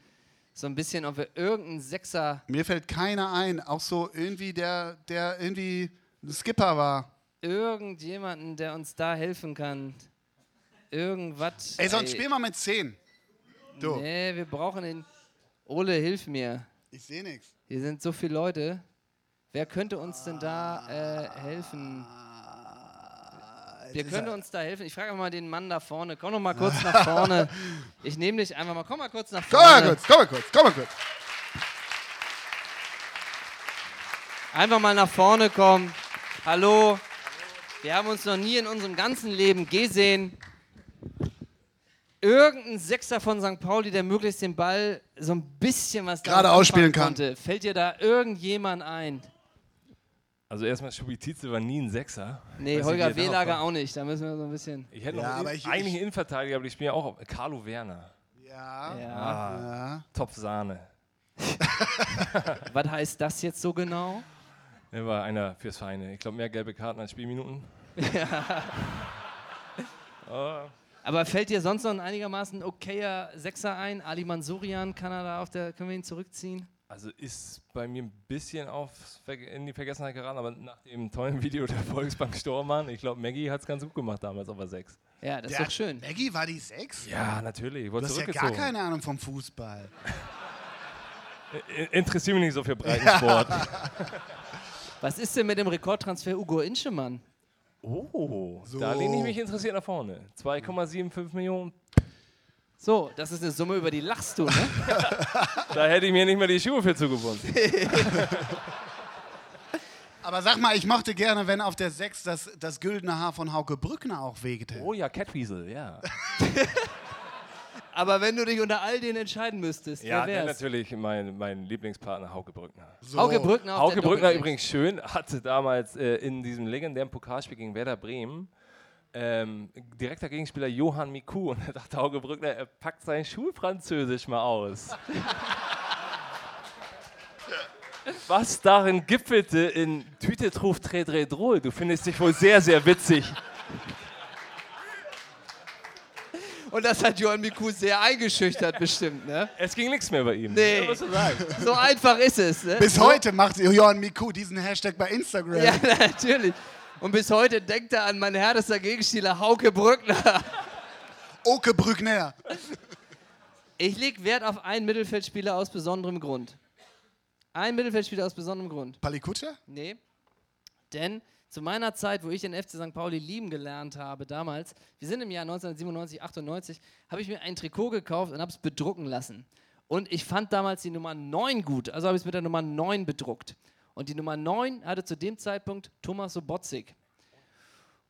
So ein bisschen, ob wir irgendeinen Sechser, Mir fällt keiner ein, auch so irgendwie, der, der irgendwie ein Skipper war. irgendjemanden, der uns da helfen kann. Irgendwas. Ey, sonst spiel mal mit 10. Du. Nee, wir brauchen den. Ole, hilf mir. Ich sehe nichts. Hier sind so viele Leute. Wer könnte uns denn da äh, helfen? Wer könnte uns da helfen? Ich frage mal den Mann da vorne. Komm noch mal kurz nach vorne. Ich nehme dich einfach mal. Komm mal kurz nach Komm vorne. mal kurz, komm mal kurz, komm mal kurz. Einfach mal nach vorne kommen. Hallo. Wir haben uns noch nie in unserem ganzen Leben gesehen. Irgendein Sechser von St. Pauli, der möglichst den Ball so ein bisschen was Gerade ausspielen kann. Konnte. Fällt dir da irgendjemand ein? Also erstmal Schubitize war nie ein Sechser. Nee, Weiß Holger er Wehlager auch nicht. Da müssen wir so ein bisschen. Ich hätte Ja, noch aber einen, ich- eigentlich ich- einen Innenverteidiger, aber ich spiele auch auf Carlo Werner. Ja. Ja. Ah, Top Sahne. Was heißt das jetzt so genau? Er war einer fürs Feine. Ich glaube, mehr gelbe Karten als Spielminuten. Ja. Oh. Aber fällt dir sonst noch ein einigermaßen okayer Sechser ein? Ali Mansurian, kann er da auf der, können wir ihn zurückziehen? Also ist bei mir ein bisschen auf, in die Vergessenheit geraten, aber nach dem tollen Video der Volksbank Stormann, ich glaube, Maggie hat es ganz gut gemacht damals auf der 6. Ja, das Der- ist doch schön. Maggie war die 6? Ja, natürlich. Ich Du hast ja gar keine Ahnung vom Fußball. Interessiert mich nicht so für Breitensport. Was ist denn mit dem Rekordtransfer Ugo Inschemann? oh, So. da lehne ich mich interessiert nach vorne. 2,75 Millionen. So, das ist eine Summe, über die lachst du, ne? Da hätte ich mir nicht mehr die Schuhe für zugebunden. Aber sag mal, ich mochte gerne, wenn auf der 6 das, das güldene Haar von Hauke Brückner auch wegte. Oh ja, Catweasel, ja. Aber wenn du dich unter all denen entscheiden müsstest, Ja, wer dann wär's? natürlich mein, mein Lieblingspartner Hauke Brückner. So. Hauke Brückner auf Hauke der Brückner übrigens schön, hatte damals äh, in diesem legendären Pokalspiel gegen Werder Bremen ähm, direkter Gegenspieler Johann Miku und da dachte Hauke Brückner, er packt sein Schulfranzösisch mal aus. Was darin gipfelte in Tüte truf tre dre drôle. Du findest dich wohl sehr, sehr witzig. Und das hat Johann Miku sehr eingeschüchtert, bestimmt, ne? Es ging nichts mehr bei ihm. Nee. Ja. So einfach ist es, ne? Bis so, heute macht Johann Miku diesen Hashtag bei Instagram. Ja, natürlich. Und bis heute denkt er an mein härtester Gegenspieler Hauke Brückner. Oke Brückner. Ich lege Wert auf einen Mittelfeldspieler aus besonderem Grund. Ein Mittelfeldspieler aus besonderem Grund. Palikutsche? Nee. Denn zu meiner Zeit, wo ich den FC St. Pauli lieben gelernt habe, damals, wir sind im Jahr 1997, 98, habe ich mir ein Trikot gekauft und habe es bedrucken lassen. Und ich fand damals die Nummer 9 gut, also habe ich es mit der Nummer 9 bedruckt. Und die Nummer 9 hatte zu dem Zeitpunkt Thomas Sobotzig.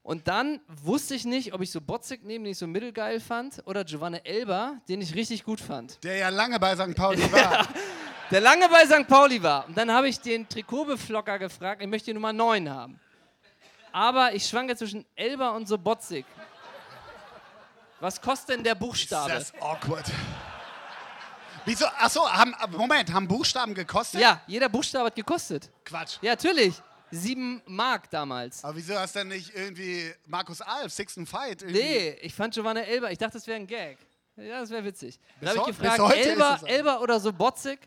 Und dann wusste ich nicht, ob ich Sobotzig nehme, den ich so mittelgeil fand, oder Giovanni Elber, den ich richtig gut fand. Der ja lange bei St. Pauli war. Der lange bei St. Pauli war. Und dann habe ich den Trikotbeflocker gefragt, ich möchte die Nummer 9 haben. Aber ich schwanke zwischen Elber und Sobotzig. Was kostet denn der Buchstabe? Das ist awkward. Wieso? Achso, haben, Moment, haben Buchstaben gekostet? Ja, jeder Buchstabe hat gekostet. Quatsch. Ja, natürlich. Sieben Mark damals. Aber wieso hast du denn nicht irgendwie Markus Alf, Six and Fight? Irgendwie? Nee, ich fand Giovanna Elber, ich dachte, das wäre ein Gag. Ja, das wäre witzig. Da habe ich gefragt, Elber, so. Elber oder Sobotzig?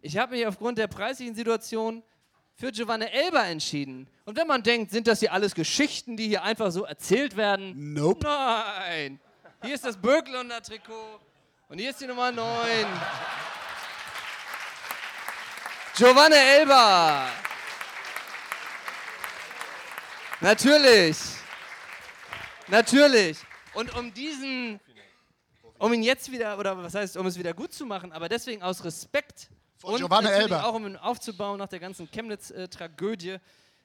Ich habe mich aufgrund der preislichen Situation für Giovanna Elber entschieden. Und wenn man denkt, sind das hier alles Geschichten, die hier einfach so erzählt werden? Nope. Nein. Hier ist das Böcklunder Trikot und hier ist die Nummer 9. Giovanna Elber. Natürlich. Natürlich. Und um diesen, um ihn jetzt wieder, oder was heißt, um es wieder gut zu machen, aber deswegen aus Respekt Von und Giovanna Elber. auch um ihn aufzubauen nach der ganzen Chemnitz-Tragödie,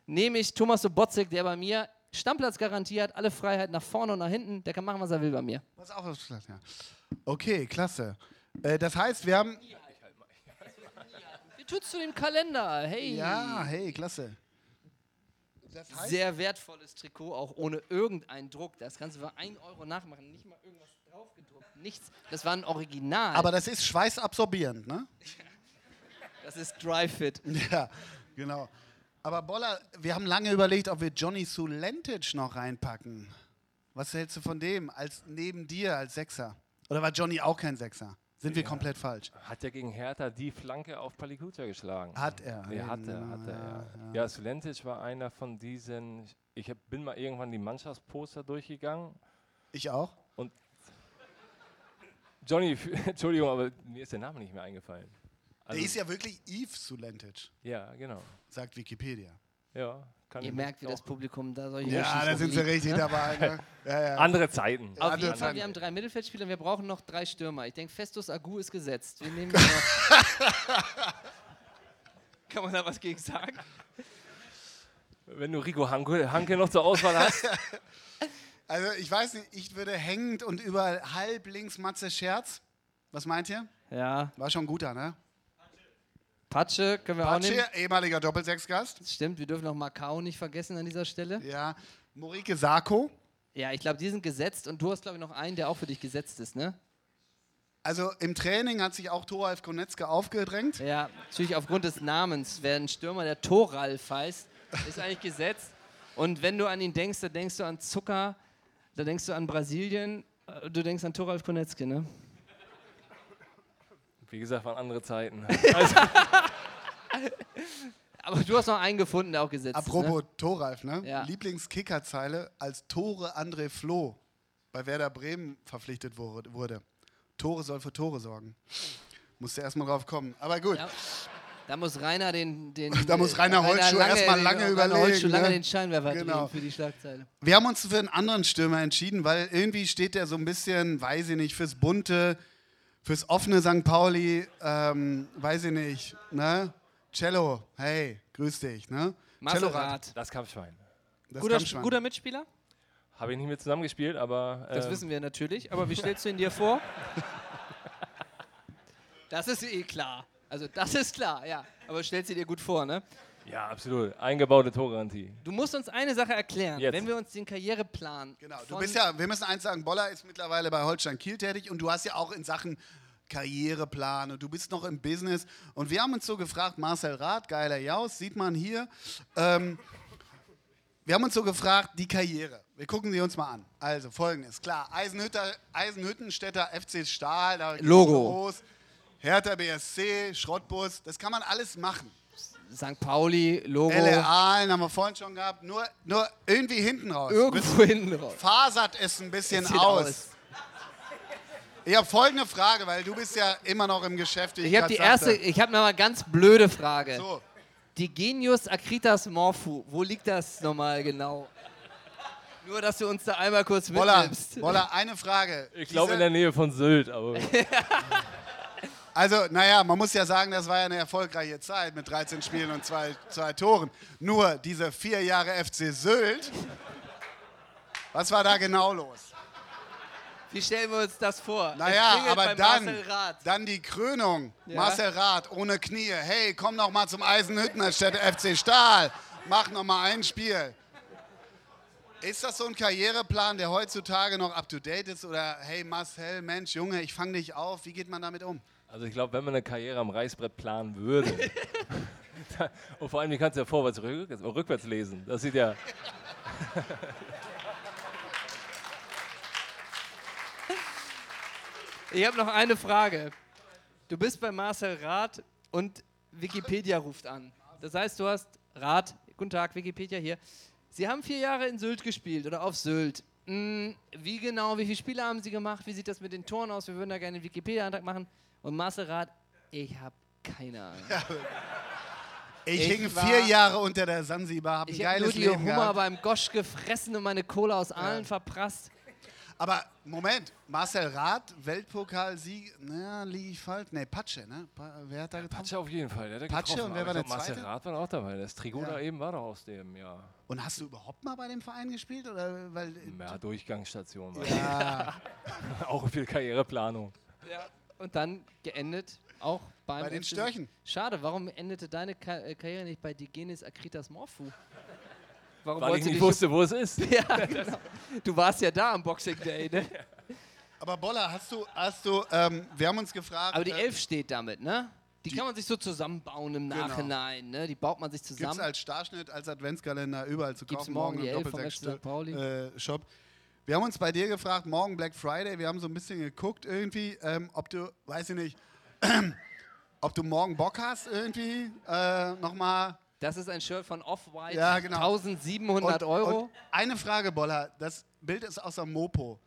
nehme ich Thomas Sobotzek, der bei mir Stammplatz garantiert, alle Freiheit nach vorne und nach hinten, der kann machen, was er will bei mir. Was auch was ja. Okay, klasse. Äh, das heißt, wir haben. Wie tut's zu dem Kalender? Hey. Ja, hey, klasse. Das heißt, Sehr wertvolles Trikot, auch ohne irgendeinen Druck. Das kannst du für 1 Euro nachmachen. Nicht mal irgendwas draufgedruckt. Nichts. Das war ein Original. aber das ist schweißabsorbierend, ne? das ist Dry Fit. Ja, genau. Aber Boller, wir haben lange überlegt, ob wir Johnny Sulentic noch reinpacken. Was hältst du von dem als neben dir als Sechser? Oder war Johnny auch kein Sechser? Sind wir Ja. komplett falsch? Hat ja gegen Hertha die Flanke auf Palikuta geschlagen. Hat er. Nee, hat er, Ja, hat er, ja. ja. Ja, Sulentic war einer von diesen, ich hab, bin mal irgendwann die Mannschaftsposter durchgegangen. Ich auch. Und Johnny, Entschuldigung, aber mir ist der Name nicht mehr eingefallen. Also Der ist ja wirklich Yves Sulentic, Ja, genau. sagt Wikipedia. Ja, kann Ihr ich merkt, wie das Publikum da solche Ja, da sind sie richtig ne? dabei. Ne? Ja, ja. Andere Zeiten. Auf Andere jeden Fall, Zeiten. wir haben drei Mittelfeldspieler und wir brauchen noch drei Stürmer. Ich denke, Festus Agu ist gesetzt. Wir nehmen noch. Kann man da was gegen sagen? Wenn du Rico Hanke, Hanke noch zur Auswahl hast. Also ich weiß nicht, ich würde hängend und überall halb links Matze Scherz. Was meint ihr? Ja. War schon guter, ne? Patsche können wir auch Patsche, nehmen. ehemaliger Doppelsechsgast. Stimmt, wir dürfen noch Macau nicht vergessen an dieser Stelle. Ja. Morike Sarko. Ja, ich glaube, die sind gesetzt und du hast, glaube ich, noch einen, der auch für dich gesetzt ist, ne? Also im Training hat sich auch Thoralf Konetzke aufgedrängt. Ja, natürlich aufgrund des Namens. Wer ein Stürmer, der Toralf heißt, ist eigentlich gesetzt. Und wenn du an ihn denkst, dann denkst du an Zucker, da denkst du an Brasilien, äh, du denkst an Toralf Konetzke, ne? Wie gesagt, waren andere Zeiten. Aber du hast noch einen gefunden, der auch gesetzt Apropos ist. Thoralf, ne? Ja. Lieblingskickerzeile als Tore André Floh bei Werder Bremen verpflichtet wurde. Tore soll für Tore sorgen. Musste erst mal drauf kommen. Aber gut. Ja. Da muss Rainer den. den Da muss Rainer Holzschuh erst mal lange Rainer überlegen, Holzschuh lange ne? den Scheinwerfer Genau. für die Schlagzeile. Wir haben uns für einen anderen Stürmer entschieden, weil irgendwie steht der so ein bisschen, weiß ich nicht, fürs Bunte, fürs offene St. Pauli, ähm, weiß ich nicht, ne? Cello, hey, grüß dich, ne? Rath. Das Kampfschwein. Das Guter, Kampfschwein. guter Mitspieler? Habe ich nicht mit zusammengespielt, aber. Das äh, wissen wir natürlich. Aber wie stellst du ihn dir vor? Das ist eh klar. Also, das ist klar, ja. Aber stellst du dir gut vor, ne? Ja, absolut. Eingebaute Torgarantie. Du musst uns eine Sache erklären. Jetzt. Wenn wir uns den Karriereplan. Genau, du bist ja, wir müssen eins sagen, Boller ist mittlerweile bei Holstein Kiel tätig und du hast ja auch in Sachen Karriereplan und du bist noch im Business. Und wir haben uns so gefragt, Marcel Rath, geiler Jaus, sieht man hier. Ähm, wir haben uns so gefragt, die Karriere. Wir gucken sie uns mal an. Also folgendes, klar, Eisenhütter, Eisenhüttenstädter FC Stahl, da Logo. los. Hertha BSC, Schrottbus, das kann man alles machen. St. Pauli, Logo. LR Aalen haben wir vorhin schon gehabt, nur, nur irgendwie hinten raus. Irgendwo hinten raus. Fasert es ein bisschen Es aus. aus. Ich habe folgende Frage, weil du bist ja immer noch im Geschäft. wie Ich habe die sagte. erste, ich habe noch mal ganz blöde Frage. So. Die Genius Acritas Morphu, wo liegt das nochmal genau? Nur, dass du uns da einmal kurz Boller, mitnimmst. Boller, eine Frage. Ich glaube in der Nähe von Sylt, aber. Also, naja, man muss ja sagen, das war ja eine erfolgreiche Zeit mit 13 Spielen und zwei, zwei Toren. Nur diese vier Jahre FC Sylt, was war da genau los? Wie stellen wir uns das vor? Naja, aber dann, dann die Krönung. Ja. Marcel Rath ohne Knie. Hey, komm noch mal zum Eisenhütten anstatt FC Stahl. Mach noch mal ein Spiel. Ist das so ein Karriereplan, der heutzutage noch up to date ist? Oder hey Marcel, Mensch, Junge, ich fange dich auf. Wie geht man damit um? Also ich glaube, wenn man eine Karriere am Reißbrett planen würde. und vor allem, die kannst du ja vorwärts rückwärts, rückwärts lesen. Das sieht ja. Ich habe noch eine Frage. Du bist bei Marcel Rath und Wikipedia ruft an. Das heißt, du hast Rath, guten Tag, Wikipedia hier. Sie haben vier Jahre in Sylt gespielt oder auf Sylt. Hm, wie genau, wie viele Spiele haben Sie gemacht? Wie sieht das mit den Toren aus? Wir würden da gerne einen Wikipedia-Antrag machen. Und Marcel Rath, ich habe keine Ahnung. Ich, Ich hing war- vier Jahre unter der Sansibar, habe ein Ich habe nur geiles die Leben Hummer beim Gosch gefressen und meine Cola aus Aalen verprasst. Aber Moment, Marcel Rath, Weltpokalsieg, na, liege ich falsch? Nee, Patsche, ne? Wer hat da getroffen? Patsche auf jeden Fall. Der hat Patsche getroffen, und wer aber war der glaub, Zweite? Marcel Rath war auch dabei. Das Trigoda Ja. eben war doch aus dem, ja. Und hast du überhaupt mal bei dem Verein gespielt? Oder, weil, Ja, Durchgangsstation. war Ja. auch viel Karriereplanung. Ja. Und dann geendet auch beim Bei den FC Störchen. Schade, warum endete deine Ka äh, Karriere nicht bei Digenis Akritas Morphu? Warum Weil ich wolltest du nicht wusste, wo es ist. ja, genau. Du warst ja da am Boxing Day, ne? Aber Boller, hast du, hast du, ähm, wir haben uns gefragt. Aber die äh, Elf steht damit, ne? Die, kann man sich so zusammenbauen im Genau. Nachhinein, ne? Die baut man sich Gibt's zusammen. als Starschnitt, als Adventskalender überall zu Gibt's kaufen. morgen die im Elf vom Doppelsechs FC St. Pauli? Äh, Shop. Wir haben uns bei dir gefragt, morgen Black Friday, wir haben so ein bisschen geguckt irgendwie, ähm, ob du, weiß ich nicht, ob du morgen Bock hast irgendwie äh, nochmal. Das ist ein Shirt von Off-White, Ja, genau. 1700 Und- Euro. Und eine Frage, Boller, das Bild ist aus der Mopo.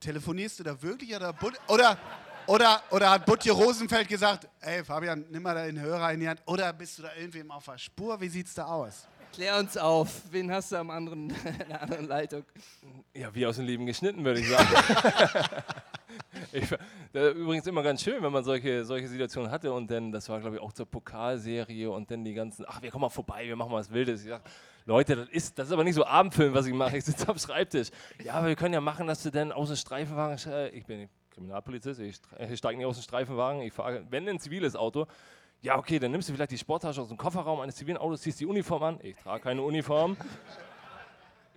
Telefonierst du da wirklich oder, oder, oder, oder hat Butje Rosenfeld gesagt, ey Fabian, nimm mal den Hörer in die Hand, oder bist du da irgendwem auf der Spur? Wie sieht's da aus? Klär uns auf. Wen hast du am anderen, in der anderen Leitung? Ja, wie aus dem Leben geschnitten, würde ich sagen. ich, da, übrigens immer ganz schön, wenn man solche, solche Situationen hatte und dann, das war glaube ich auch zur Pokalserie und dann die ganzen, ach, wir kommen mal vorbei, wir machen mal was Wildes. Ich sag, Leute, das ist, das ist aber nicht so Abendfilm, was ich mache. Ich sitze am Schreibtisch. Ja, aber wir können ja machen, dass du dann aus dem Streifenwagen, äh, ich bin Kriminalpolizist, ich steige nicht aus dem Streifenwagen, ich fahre, wenn ein ziviles Auto, ja, okay, dann nimmst du vielleicht die Sporttasche aus dem Kofferraum eines zivilen Autos, ziehst die Uniform an. Ich trage keine Uniform.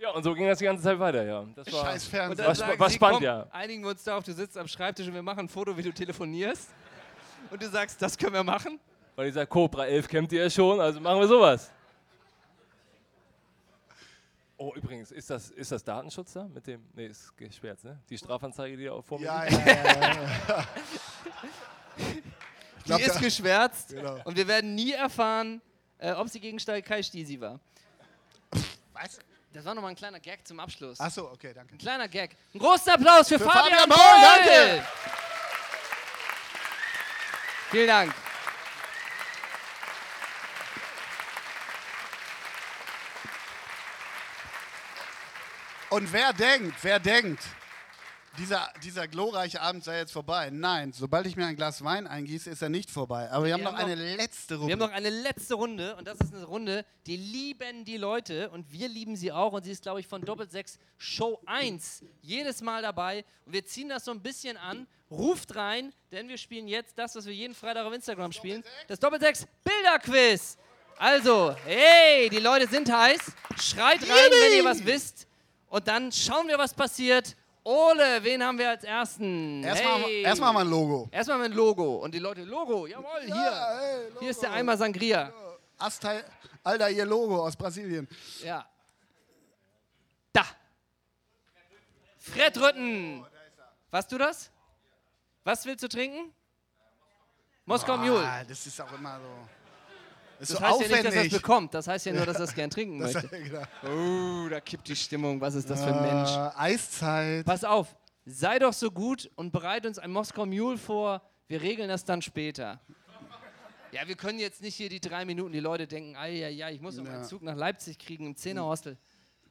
Ja, und so ging das die ganze Zeit weiter, ja. Das war, Scheiß Fernsehen. Und dann war, sagen war sie, spannend, komm, ja. Einigen wir uns darauf, du sitzt am Schreibtisch und wir machen ein Foto, wie du telefonierst. Und du sagst, das können wir machen. Weil ich sage, Cobra 11 kennt ihr ja schon, also machen wir sowas. Oh, übrigens, ist das, ist das Datenschutz da? Mit dem, nee, ist gesperrt, ne? Die Strafanzeige, die da vor mir Ja, liegt? ja, ja, ja. Die glaub, ist da- geschwärzt Genau. und wir werden nie erfahren, äh, ob sie gegen Kai Stisi war. Was? Das war nochmal ein kleiner Gag zum Abschluss. Achso, okay, danke. Ein kleiner Gag. Einen großen Applaus für, Für Fabian, Fabian Boll! Boll, danke! Vielen Dank. Und wer denkt, wer denkt, dieser, dieser glorreiche Abend sei jetzt vorbei. Nein, sobald ich mir ein Glas Wein eingieße, ist er nicht vorbei. Aber wir, haben noch eine letzte Wir Runde. haben noch eine letzte Runde und das ist eine Runde, die lieben die Leute und wir lieben sie auch und sie ist, glaube ich, von Doppelsechs Show 1 jedes Mal dabei und wir ziehen das so ein bisschen an. Ruft rein, denn wir spielen jetzt das, was wir jeden Freitag auf Instagram spielen, das Doppelsechs Bilderquiz. Also, hey, die Leute sind heiß. Schreit rein, wenn ihr was wisst und dann schauen wir, was passiert. Ole, wen haben wir als ersten? Erstmal hey. erstmal mal ein Logo. Erstmal mit Logo. Und die Leute, Logo, jawohl, hier. Hier ist der Eimer Sangria. Astai, Alter, ihr Logo aus Brasilien. Ja. Da. Fred Rütten. Warst du das? Was willst du trinken? Moskau Mule. Ah, das ist auch immer so. Das, so heißt ja nicht, dass er es aufwendig. bekommt. Das heißt ja nur, dass er es gern trinken Das- möchte. genau. Oh, da kippt die Stimmung. Was ist das für ein Mensch? Äh, Eiszeit. Pass auf. Sei doch so gut und bereite uns ein Moskau Mule vor. Wir regeln das dann später. Ja, wir können jetzt nicht hier die drei Minuten, die Leute denken, ja, ja, ich muss noch Ja. einen Zug nach Leipzig kriegen im Zehnerhostel.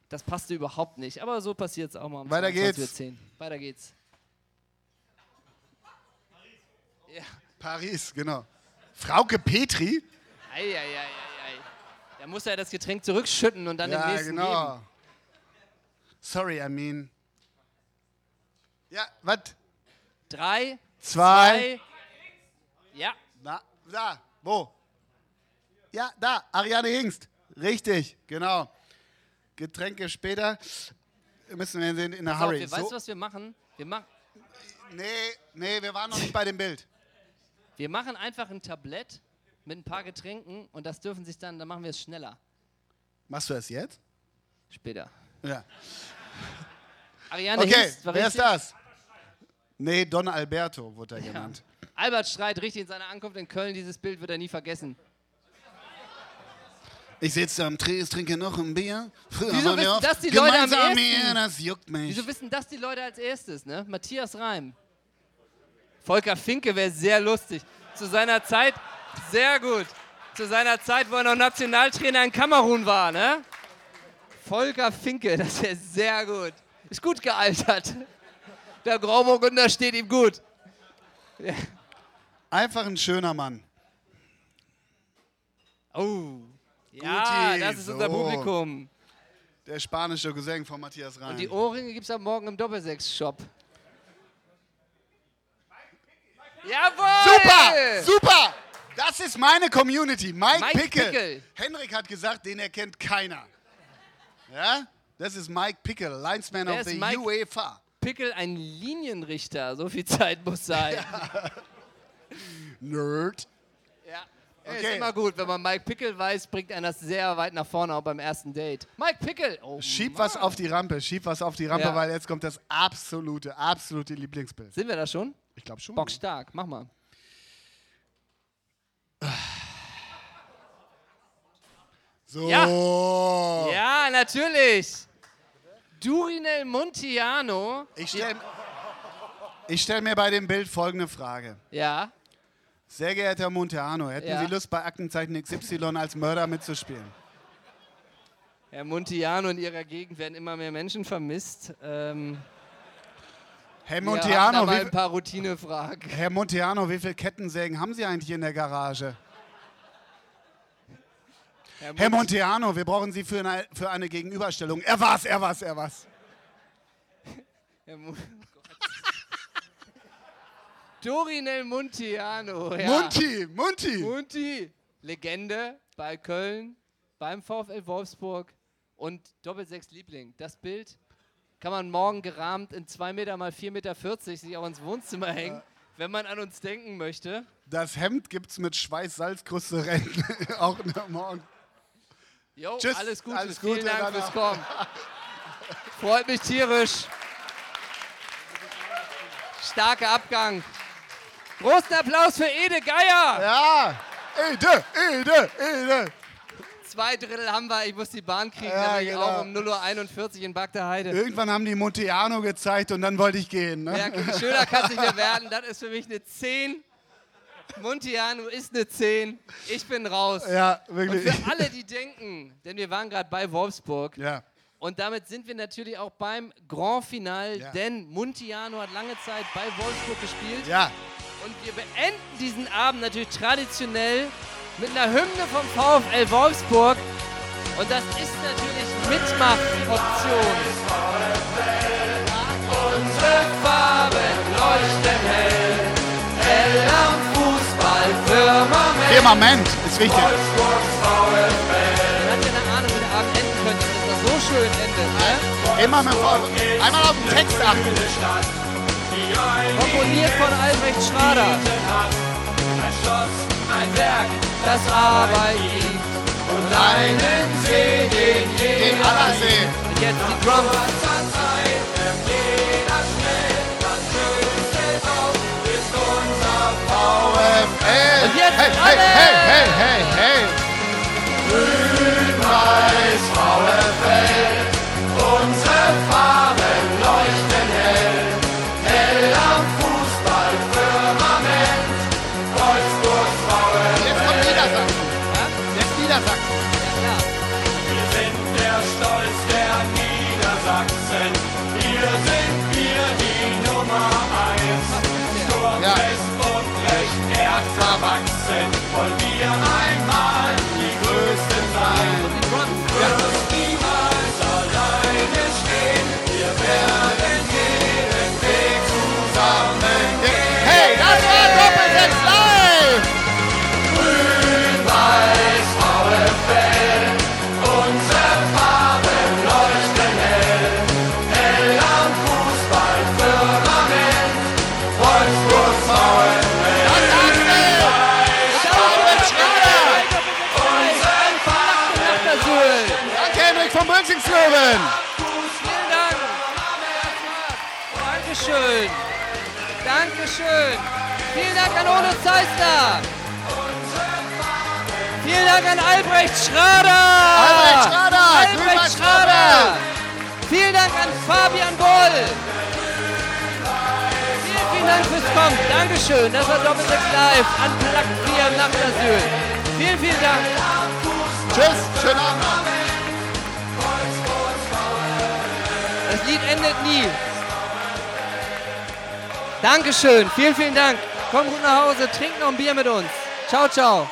Das passte überhaupt nicht. Aber so passiert es auch mal um Weiter 22:10 geht's. Uhr. Weiter geht's. Ja. Paris, genau. Frauke Petri? Eieieiei. Da muss er das Getränk zurückschütten und dann ja, dem nächsten genau. geben. Sorry, I mean. Ja, was? Drei, Zwei. zwei. Ja. Na, da, wo? Ja, da, Ariane Hingst. Richtig, genau. Getränke später. Müssen wir sehen in der Pass auf, Hurry. wir, weißt du, was wir machen? Wir machen. Nee, nee, wir waren noch nicht bei dem Bild. Wir machen einfach ein Tablett mit ein paar Getränken und das dürfen sich dann, dann machen wir es schneller. Machst du das jetzt? Später. Ja. Ariane Okay, war wer ist richtig. das? Nee, Don Alberto wurde er genannt. Albert Streit richtig in seiner Ankunft in Köln. Dieses Bild wird er nie vergessen. Ich sitze am Tresen, trinke noch ein Bier. Früher Wieso waren wir wissen oft das die Leute am ersten? hier, das juckt mich. Wieso wissen das die Leute als erstes, ne? Matthias Reim. Volker Finke wäre sehr lustig. Zu seiner Zeit, sehr gut. Zu seiner Zeit, wo er noch Nationaltrainer in Kamerun war, ne? Volker Finke, das wäre sehr gut. Ist gut gealtert. Der Grauburgunder steht ihm gut. Ja. Einfach ein schöner Mann. Oh. Ja, Guti, das ist unser so. Publikum. Der spanische Gesang von Matthias Reim. Und die Ohrringe gibt es am Morgen im Doppelsechs-Shop. Jawohl! Super, super. Das ist meine Community. Mike, Mike Pickel. Pickel. Henrik hat gesagt, den erkennt keiner. Ja? Das ist Mike Pickel, Linesman of the Mike UEFA. Pickel ein Linienrichter. So viel Zeit muss sein. Nerd. Ja. Okay. Ist immer gut, wenn man Mike Pickel weiß, bringt einen das sehr weit nach vorne, auch beim ersten Date. Mike Pickel! Oh, Schieb was auf die Rampe, schieb was auf die Rampe, Ja. weil jetzt kommt das absolute, absolute Lieblingsbild. Sind wir da schon? Ich glaube schon. Bock stark, mach mal. So. Ja. Ja, natürlich. Durinel Montiano. Ich stelle stell mir bei dem Bild folgende Frage. Ja. Sehr geehrter Herr Monteano, hätten Ja. Sie Lust, bei Aktenzeichen XY als Mörder mitzuspielen? Herr Montiano in ihrer Gegend werden immer mehr Menschen vermisst. Ähm, Herr wir Monteano, wie, ein paar Routinefragen. Herr Monteano, wie viele Kettensägen haben Sie eigentlich in der Garage? Herr Monteano, wir brauchen Sie für eine, für eine Gegenüberstellung. Er war's, er war's, er war's. Herr Mo Dorinel Montiano. Ja. Munti, Munti. Munti. Legende bei Köln, beim VfL Wolfsburg und Doppelsechs Liebling. Das Bild kann man morgen gerahmt in 2 Meter mal 4,40 Meter sich auch ins Wohnzimmer hängen, wenn man an uns denken möchte. Das Hemd gibt's mit Schweiß-Salzkruste. Auch noch morgen. Jo, Tschüss, alles Gute. alles Vielen Gute, Dank Rainer. fürs Kommen. Freut mich tierisch. Starker Abgang. Großen Applaus für Ede Geier. Ja, Ede, Ede, Ede. Zwei Drittel haben wir. Ich muss die Bahn kriegen, Ja, nämlich genau. auch um 0.41 Uhr in Bagdeheide. Irgendwann haben die Monteano gezeigt und dann wollte ich gehen. Ne? Ja, schöner kann es nicht mehr werden. Das ist für mich eine 10. Montiano ist eine 10. Ich bin raus. Ja, wirklich. Und für alle, die denken, denn wir waren gerade bei Wolfsburg. Ja. Und damit sind wir natürlich auch beim Grand Final, Ja. denn Montiano hat lange Zeit bei Wolfsburg gespielt. Ja. Und wir beenden diesen Abend natürlich traditionell mit einer Hymne vom VfL Wolfsburg. Und das ist natürlich Mitmachoption. Unsere Farben leuchten hell, hell am Fußballfirmament. Firmament ist wichtig. VfL. Man hat ja eine Ahnung, wie der Abend enden könnte, dass das so schön endet. Ne? Immer mit dem Einmal auf den Text achten. Komponiert von Albrecht Schrader. Ein Schloss, ein Werk, Das Arbeit liebt und einen See, den jeder Den aller sehen. Und jetzt die Drums. Und jetzt hey, hey, hey, hey, hey, hey. Grün-Weiß VfL. Dankeschön. Vielen Dank an Ono Zeissler. Vielen Dank an Albrecht Schrader. Albrecht Schrader, Albrecht Schrader. Vielen Dank an Fabian Boll. Vielen, vielen Dank fürs Kommen. Dankeschön. Das war Doppelsechs Live. Unplugged hier im Nachtasyl. Vielen, vielen Dank. Tschüss, schönen Abend. Das Lied endet nie. Dankeschön. Vielen, vielen Dank. Komm gut nach Hause. Trink noch ein Bier mit uns. Ciao, ciao.